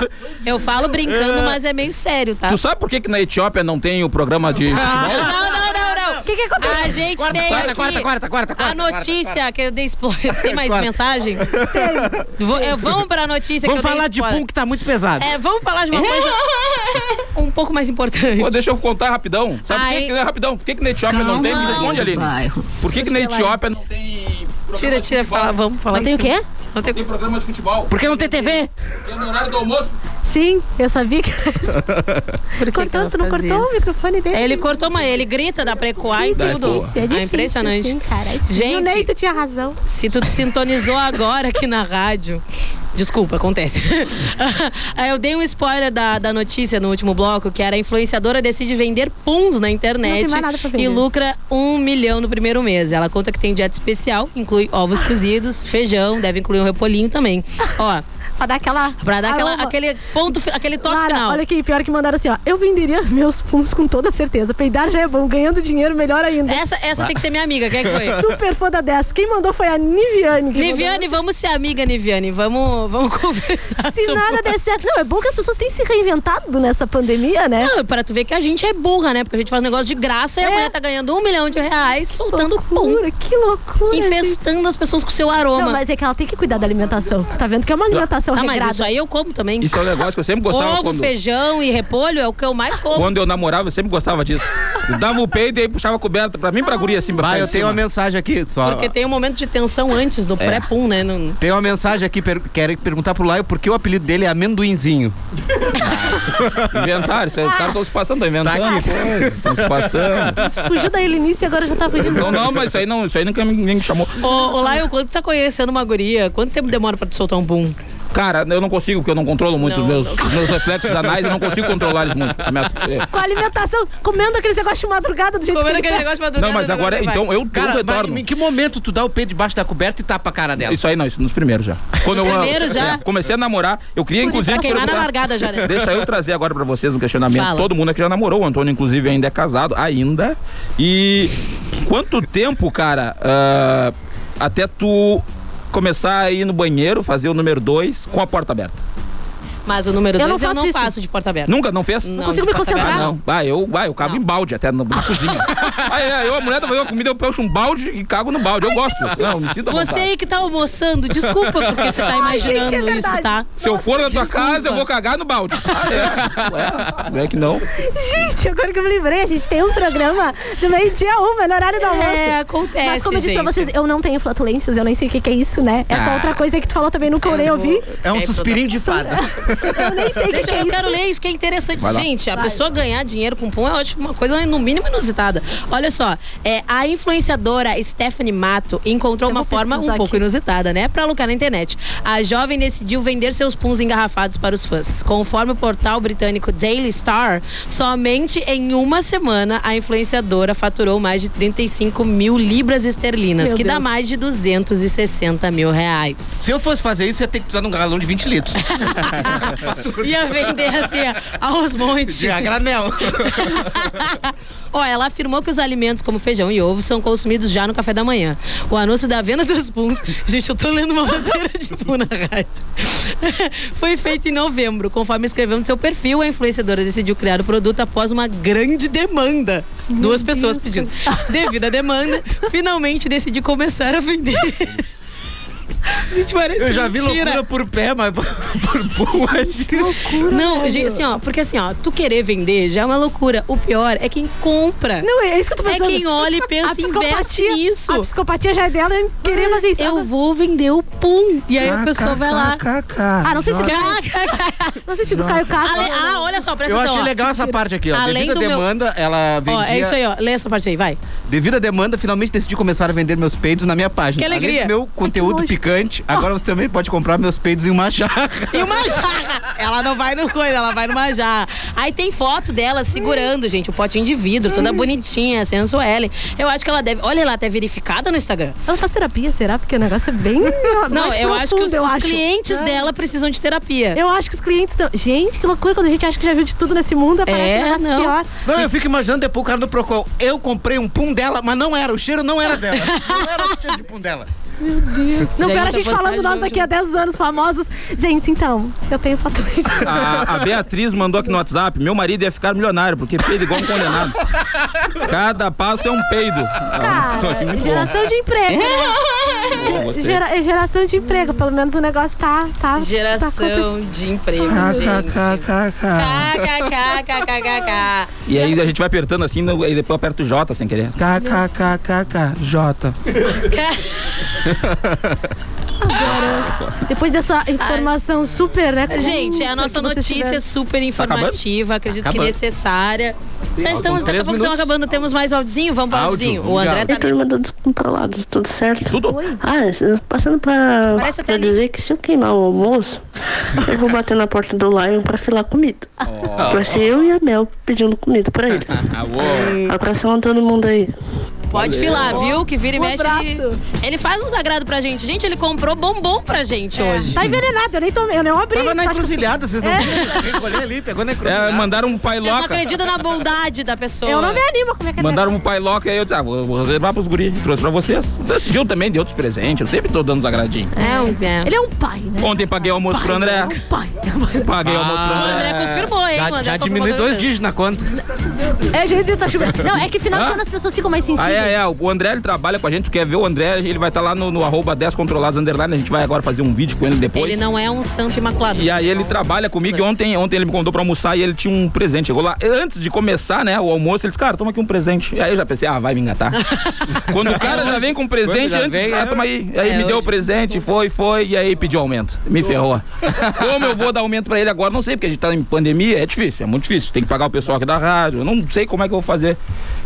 sério. Eu falo brincando, mas é meio sério, tá? Tu sabe por que, que na Etiópia não tem o programa de Ah, futebol? não, não, não, não. Que que aconteceu? A gente Corta, tem corta, aqui corta, corta, corta, a corta, notícia que eu dei spoiler. Tem mais mensagem? Vou- eu- Vamos pra notícia que Vamos eu dei falar de pum que tá muito pesado. É, vamos falar de uma coisa um pouco mais importante. Pô, deixa eu contar rapidão. Sabe por Ai. que, que, rapidão, por que, que na Etiópia não tem? Me Calma. responde ali. Por que, que na eu Etiópia não tem. Tira, tira, fala, vamos falar Não tem o quê? Não tem... programa de futebol. Por que não tem TV? Tem no horário do almoço. Sim, eu sabia que era isso. Por que Cortou, que tu não cortou isso? o microfone dele? É, Ele cortou, mas ele grita da precoar e Daí, tudo. É difícil, É impressionante. Assim, cara. O Gente, Neito tinha razão. se tu te sintonizou agora aqui na rádio. Desculpa, acontece. Eu dei um spoiler da, da notícia no último bloco, que era a influenciadora decide vender puns na internet pra e lucra um milhão no primeiro mês. Ela conta que tem dieta especial, inclui ovos cozidos, feijão, deve incluir um repolinho também. Ó, Pra dar aquela. pra dar aquela, aquele ponto, aquele toque Lara, final. olha aqui, pior que mandaram assim, ó. Eu venderia meus puns com toda certeza. Peidar já é bom, ganhando dinheiro melhor ainda. Essa, essa tem que ser minha amiga, quem é que foi? Super fã da dessa. Quem mandou foi a Niviane. Niviane, vamos ser amiga, Niviane. Vamos, vamos conversar. mandou. Se nada der certo. Não, é bom que as pessoas têm se reinventado nessa pandemia, né? Não, para tu ver que a gente é burra, né? Porque a gente faz um negócio de graça e a É. mulher tá ganhando um milhão de reais soltando pum. Loucura, que loucura. Infestando as pessoas com seu aroma. Não, mas é que ela tem que cuidar da alimentação. Tu tá vendo que é uma alimentação Ah, mas isso aí eu como também. Isso é um negócio que eu sempre gostava Ovo, quando. feijão e repolho é o que eu mais como. Quando eu namorava, eu sempre gostava disso. Eu dava o peido e aí puxava a coberta. Pra mim, pra guria assim, pra Vai, eu tenho uma mensagem aqui. Só... Porque tem um momento de tensão antes do pré-pum, né? Não- Tem uma mensagem aqui, per... quero perguntar pro Laio por que o apelido dele é amendoinzinho. Aí, os caras estão se passando, estão inventando. Estão se passando. Fugiu da Helenice e agora já tá fugindo. Não, não, mas isso aí, não, isso aí nunca ninguém me chamou. Ô, ô Laio, quando tu tá conhecendo uma guria, quanto tempo demora pra tu soltar um pum? Cara, eu não consigo, porque eu não controlo muito Não, os meus, meus reflexos anais, eu não consigo controlar eles muito. Minhas- é. Com a alimentação, comendo aqueles negócios de madrugada do jeito Comendo que aquele ele quer. negócio de madrugada. Não, mas agora, então, eu, eu Cara, mas retorno. em que momento tu dá o peito debaixo da coberta e tapa a cara dela? Isso aí não, isso nos primeiros já. Quando Nos eu primeiros já? é, comecei a namorar, eu queria inclusive. Pra queimar na largada já, né? Deixa eu trazer agora pra vocês um questionamento. Fala. Todo mundo aqui já namorou, o Antônio, inclusive, ainda é casado, ainda. E quanto tempo, cara, ah, até tu começar a ir no banheiro, fazer o número dois com a porta aberta? Mas o número Eu dois não eu faço não isso. faço de porta aberta. Nunca? Não fez? Não, consigo de me concentrar. Ah, não. Ah, eu, ah, eu cago em balde até na, na cozinha. aí, aí, eu, a mulher tá fazendo comida, eu puxo um balde e cago no balde. Eu gosto. Não, me sinto Você aí que tá almoçando, desculpa porque você tá imaginando gente, é isso, tá? Se eu for na tua Desculpa. casa, eu vou cagar no balde. Ah, é. Ué, não é que não. Gente, agora que eu me lembrei, a gente tem um programa do meio-dia uma, no horário do almoço. É, acontece, Mas como eu disse pra gente. vocês, eu não tenho flatulências, eu nem sei o que, que é isso, né? Essa Ah. outra coisa que tu falou também nunca nem ouvi. É um É, suspirinho de fada. Eu nem sei o que, Deixa, que é eu isso. quero ler isso que é interessante. Vai lá. Gente, a Vai. pessoa ganhar dinheiro com pão é ótimo, uma coisa no mínimo inusitada. Olha só, é, a influenciadora Stephanie Mato encontrou Eu uma forma um pouco aqui. inusitada, né? Pra lucrar na internet. A jovem decidiu vender seus puns engarrafados para os fãs. Conforme o portal britânico Daily Star, somente em uma semana a influenciadora faturou mais de 35 mil libras esterlinas, Meu que dá Deus. mais de 260 mil reais. Se eu fosse fazer isso, eu ia ter que precisar de um galão de 20 litros. Ia vender assim, aos montes. De a granel. Ó, ela afirmou que os alimentos como feijão e ovo são consumidos já no café da manhã. O anúncio da venda dos puns, gente, eu tô lendo uma matéria de pum na rádio. Foi feito em novembro. Conforme escreveu no seu perfil, a influenciadora decidiu criar o produto após uma grande demanda. Duas pessoas pedindo. Devido à demanda, finalmente decidi começar a vender. Gente, parece Eu já vi mentira. loucura por pé, mas por pum, loucura. Não, gente, assim, ó, porque assim, ó, tu querer vender já é uma loucura. O pior é quem compra. Não, é isso que eu tô É pensando. quem olha e pensa, investe psicopatia- nisso. A psicopatia já é dela em querer fazer isso. Eu vou vender o pum. E aí a pessoa vai lá. Ah, não sei se do Não sei se do Caio Castro. Ah, olha só, presta Eu atenção. achei ó. legal essa parte aqui, ó. Além Devido à demanda, ela vendia... Ó, é isso aí, ó. Lê essa parte aí, vai. Devido à demanda, finalmente decidi começar a vender meus peidos na minha página. Que alegria. Além do meu conteúdo nojo. Agora você também pode comprar meus peidos em uma jarra. E uma jarra. Ela não vai no coisa, ela vai numa jarra. Aí tem foto dela segurando, gente, o potinho de vidro, toda bonitinha, sensual. Eu acho que ela deve. Olha, ela até verificada no Instagram. Ela faz terapia, será? Porque o negócio é bem. Não, mais eu acho que os, profundo, eu os acho. clientes É. dela precisam de terapia. Eu acho que os clientes estão. Gente, que loucura quando a gente acha que já viu de tudo nesse mundo, aparece É, um negócio não. pior. Não, eu fico imaginando depois o cara do Procol. Eu comprei um pum dela, mas não era, o cheiro não era dela. Não era o cheiro de pum dela. Meu Deus. Não, pior a gente falando nós daqui a 10 anos, famosos. Gente, então, eu tenho fatores. A, a Beatriz mandou aqui no WhatsApp: meu marido ia ficar milionário, porque peido igual um condenado. Cada passo é um peido. Muito bom. Geração de emprego. Né? Gera- é geração de emprego, pelo menos o negócio tá. tá Geração tá de emprego, gente. KKKKKKK. E aí a gente vai apertando assim, aí depois aperta o J sem querer. KKKKK, J. Depois dessa informação super, né? Gente, é a nossa notícia tiveram. super informativa, acredito que necessária. Nós estamos, daqui a pouco estamos acabando, temos mais audiozinho, vamos para o Áudio, audiozinho. O André tá Ei, turma do Descontrolados, tudo certo? Tudo. Ah, c- passando pra dizer que se eu queimar o almoço, eu vou bater na porta do Lion pra filar comida. Vai ser eu e a Mel pedindo comida pra ele. Abração a todo mundo aí. Pode filar, viu? Que vira e Um mexe. Ele, ele faz uns agrado pra gente. Gente, ele comprou bombom pra gente hoje. Tá envenenado, eu nem tomei, eu nem abri. Tava na encruzilhada, vocês não É. viram? Recolher ali, pegou na encruzilhada. É, mandaram um pai Vocês não loca. acreditam na bondade da pessoa. Eu não me animo, como é que é? Mandaram um pai loca e aí eu disse, ah, vou, vou reservar pros guri. Trouxe pra vocês. Decidiu também de outros presentes. Eu sempre tô dando os agradinhos. É um. Ele é um pai, né? Ontem paguei almoço pro André. Pai. Paguei almoço pro O André. André confirmou, hein? Já, o André já diminui dois dígitos na conta. É, gente, tá chovendo. Não, é que final de ano as pessoas ficam mais Ah, sensíveis. É, é. O André ele trabalha com a gente. Tu quer ver o André? Ele vai estar lá no, no arroba 10 controlados underline. A gente vai agora fazer um vídeo com ele depois. Ele não é um santo imaculado. E aí ele trabalha comigo e ontem, ontem ele me convidou pra almoçar e ele tinha um presente. Chegou lá, antes de começar, né, o almoço, ele disse, cara, toma aqui um presente. E aí eu já pensei, ah, vai me engatar. Quando o cara já vem com um presente, antes, vem, ah, é- toma aí. E aí É me deu o presente, foi, foi, e aí pediu aumento. Me ferrou. Como eu vou dar aumento pra ele agora? Não sei, porque a gente tá em pandemia, é difícil, é muito difícil. Tem que pagar o pessoal aqui da rádio, eu não sei como é que eu vou fazer.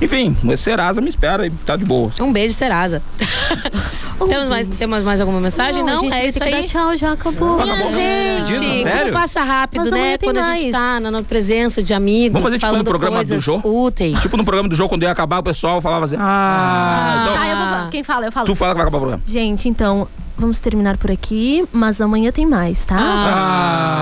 Enfim, o Serasa me espera e tá de boa. Um beijo, Serasa. temos, mais, temos mais alguma mensagem? Não, gente, é isso aí. Tchau, já acabou. Minha gente, Sério? como passa rápido, Mas né? Quando a gente mais. tá na, presença de amigos, Vamos fazer tipo no programa do show? úteis. Tipo no programa do jogo, quando ia acabar, o pessoal falava assim, ah, então, Ah, eu vou. Quem fala? Eu falo. tu fala que vai acabar o programa. Gente, então, vamos terminar por aqui, mas amanhã tem mais, tá? Ah.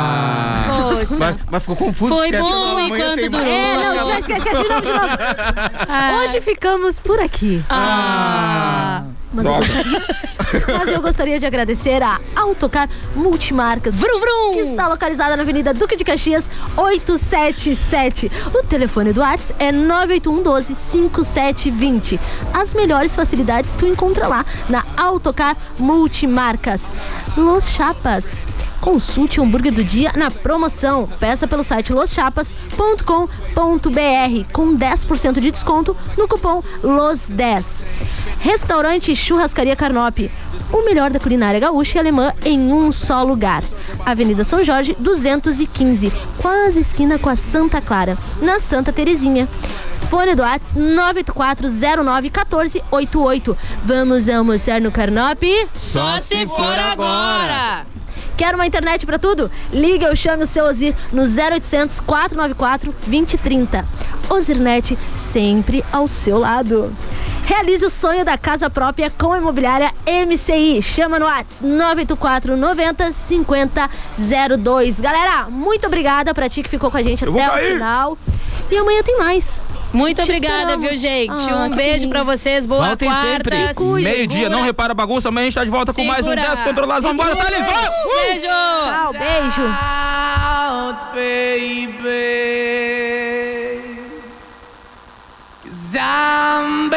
Mas, mas ficou confuso. Foi porque bom enquanto durou. É, não, já esquece, esquece de novo, de novo. Hoje ficamos por aqui. Ah. Mas eu, gostaria, mas eu gostaria de agradecer a Autocar Multimarcas. Vrum, vrum. Que está localizada na Avenida Duque de Caxias, 877. O telefone do WhatsApp é 981 12 5720. As melhores facilidades tu encontra lá na Autocar Multimarcas. Los Chapas. Consulte o hambúrguer do dia na promoção. Peça pelo site loschapas.com.br com 10% de desconto no cupom LOS10. Restaurante Churrascaria Carnop. O melhor da culinária gaúcha e alemã em um só lugar. Avenida São Jorge, 215, quase esquina com a Santa Clara, na Santa Terezinha. Fone do WhatsApp 984091488. Vamos almoçar no Carnop? Só se for agora. Quer uma internet pra tudo? Liga ou chame o seu Ozir no 0800 494 2030. Ozirnet sempre ao seu lado. Realize o sonho da casa própria com a imobiliária MCI. Chama no WhatsApp 984 90 50 02. Galera, muito obrigada pra ti que ficou com a gente Eu até o final. E amanhã tem mais. Muito Te obrigada, esperamos. viu, gente? Ah, um beijo lindo. pra vocês. Boa Voltem quarta. sempre. Meio-dia, não repara a bagunça, amanhã a gente tá de volta com mais um Segura. 10 controlados. Vambora, Segura. Thales, vai! Beijo. Tchau, beijo. baby. Cause I'm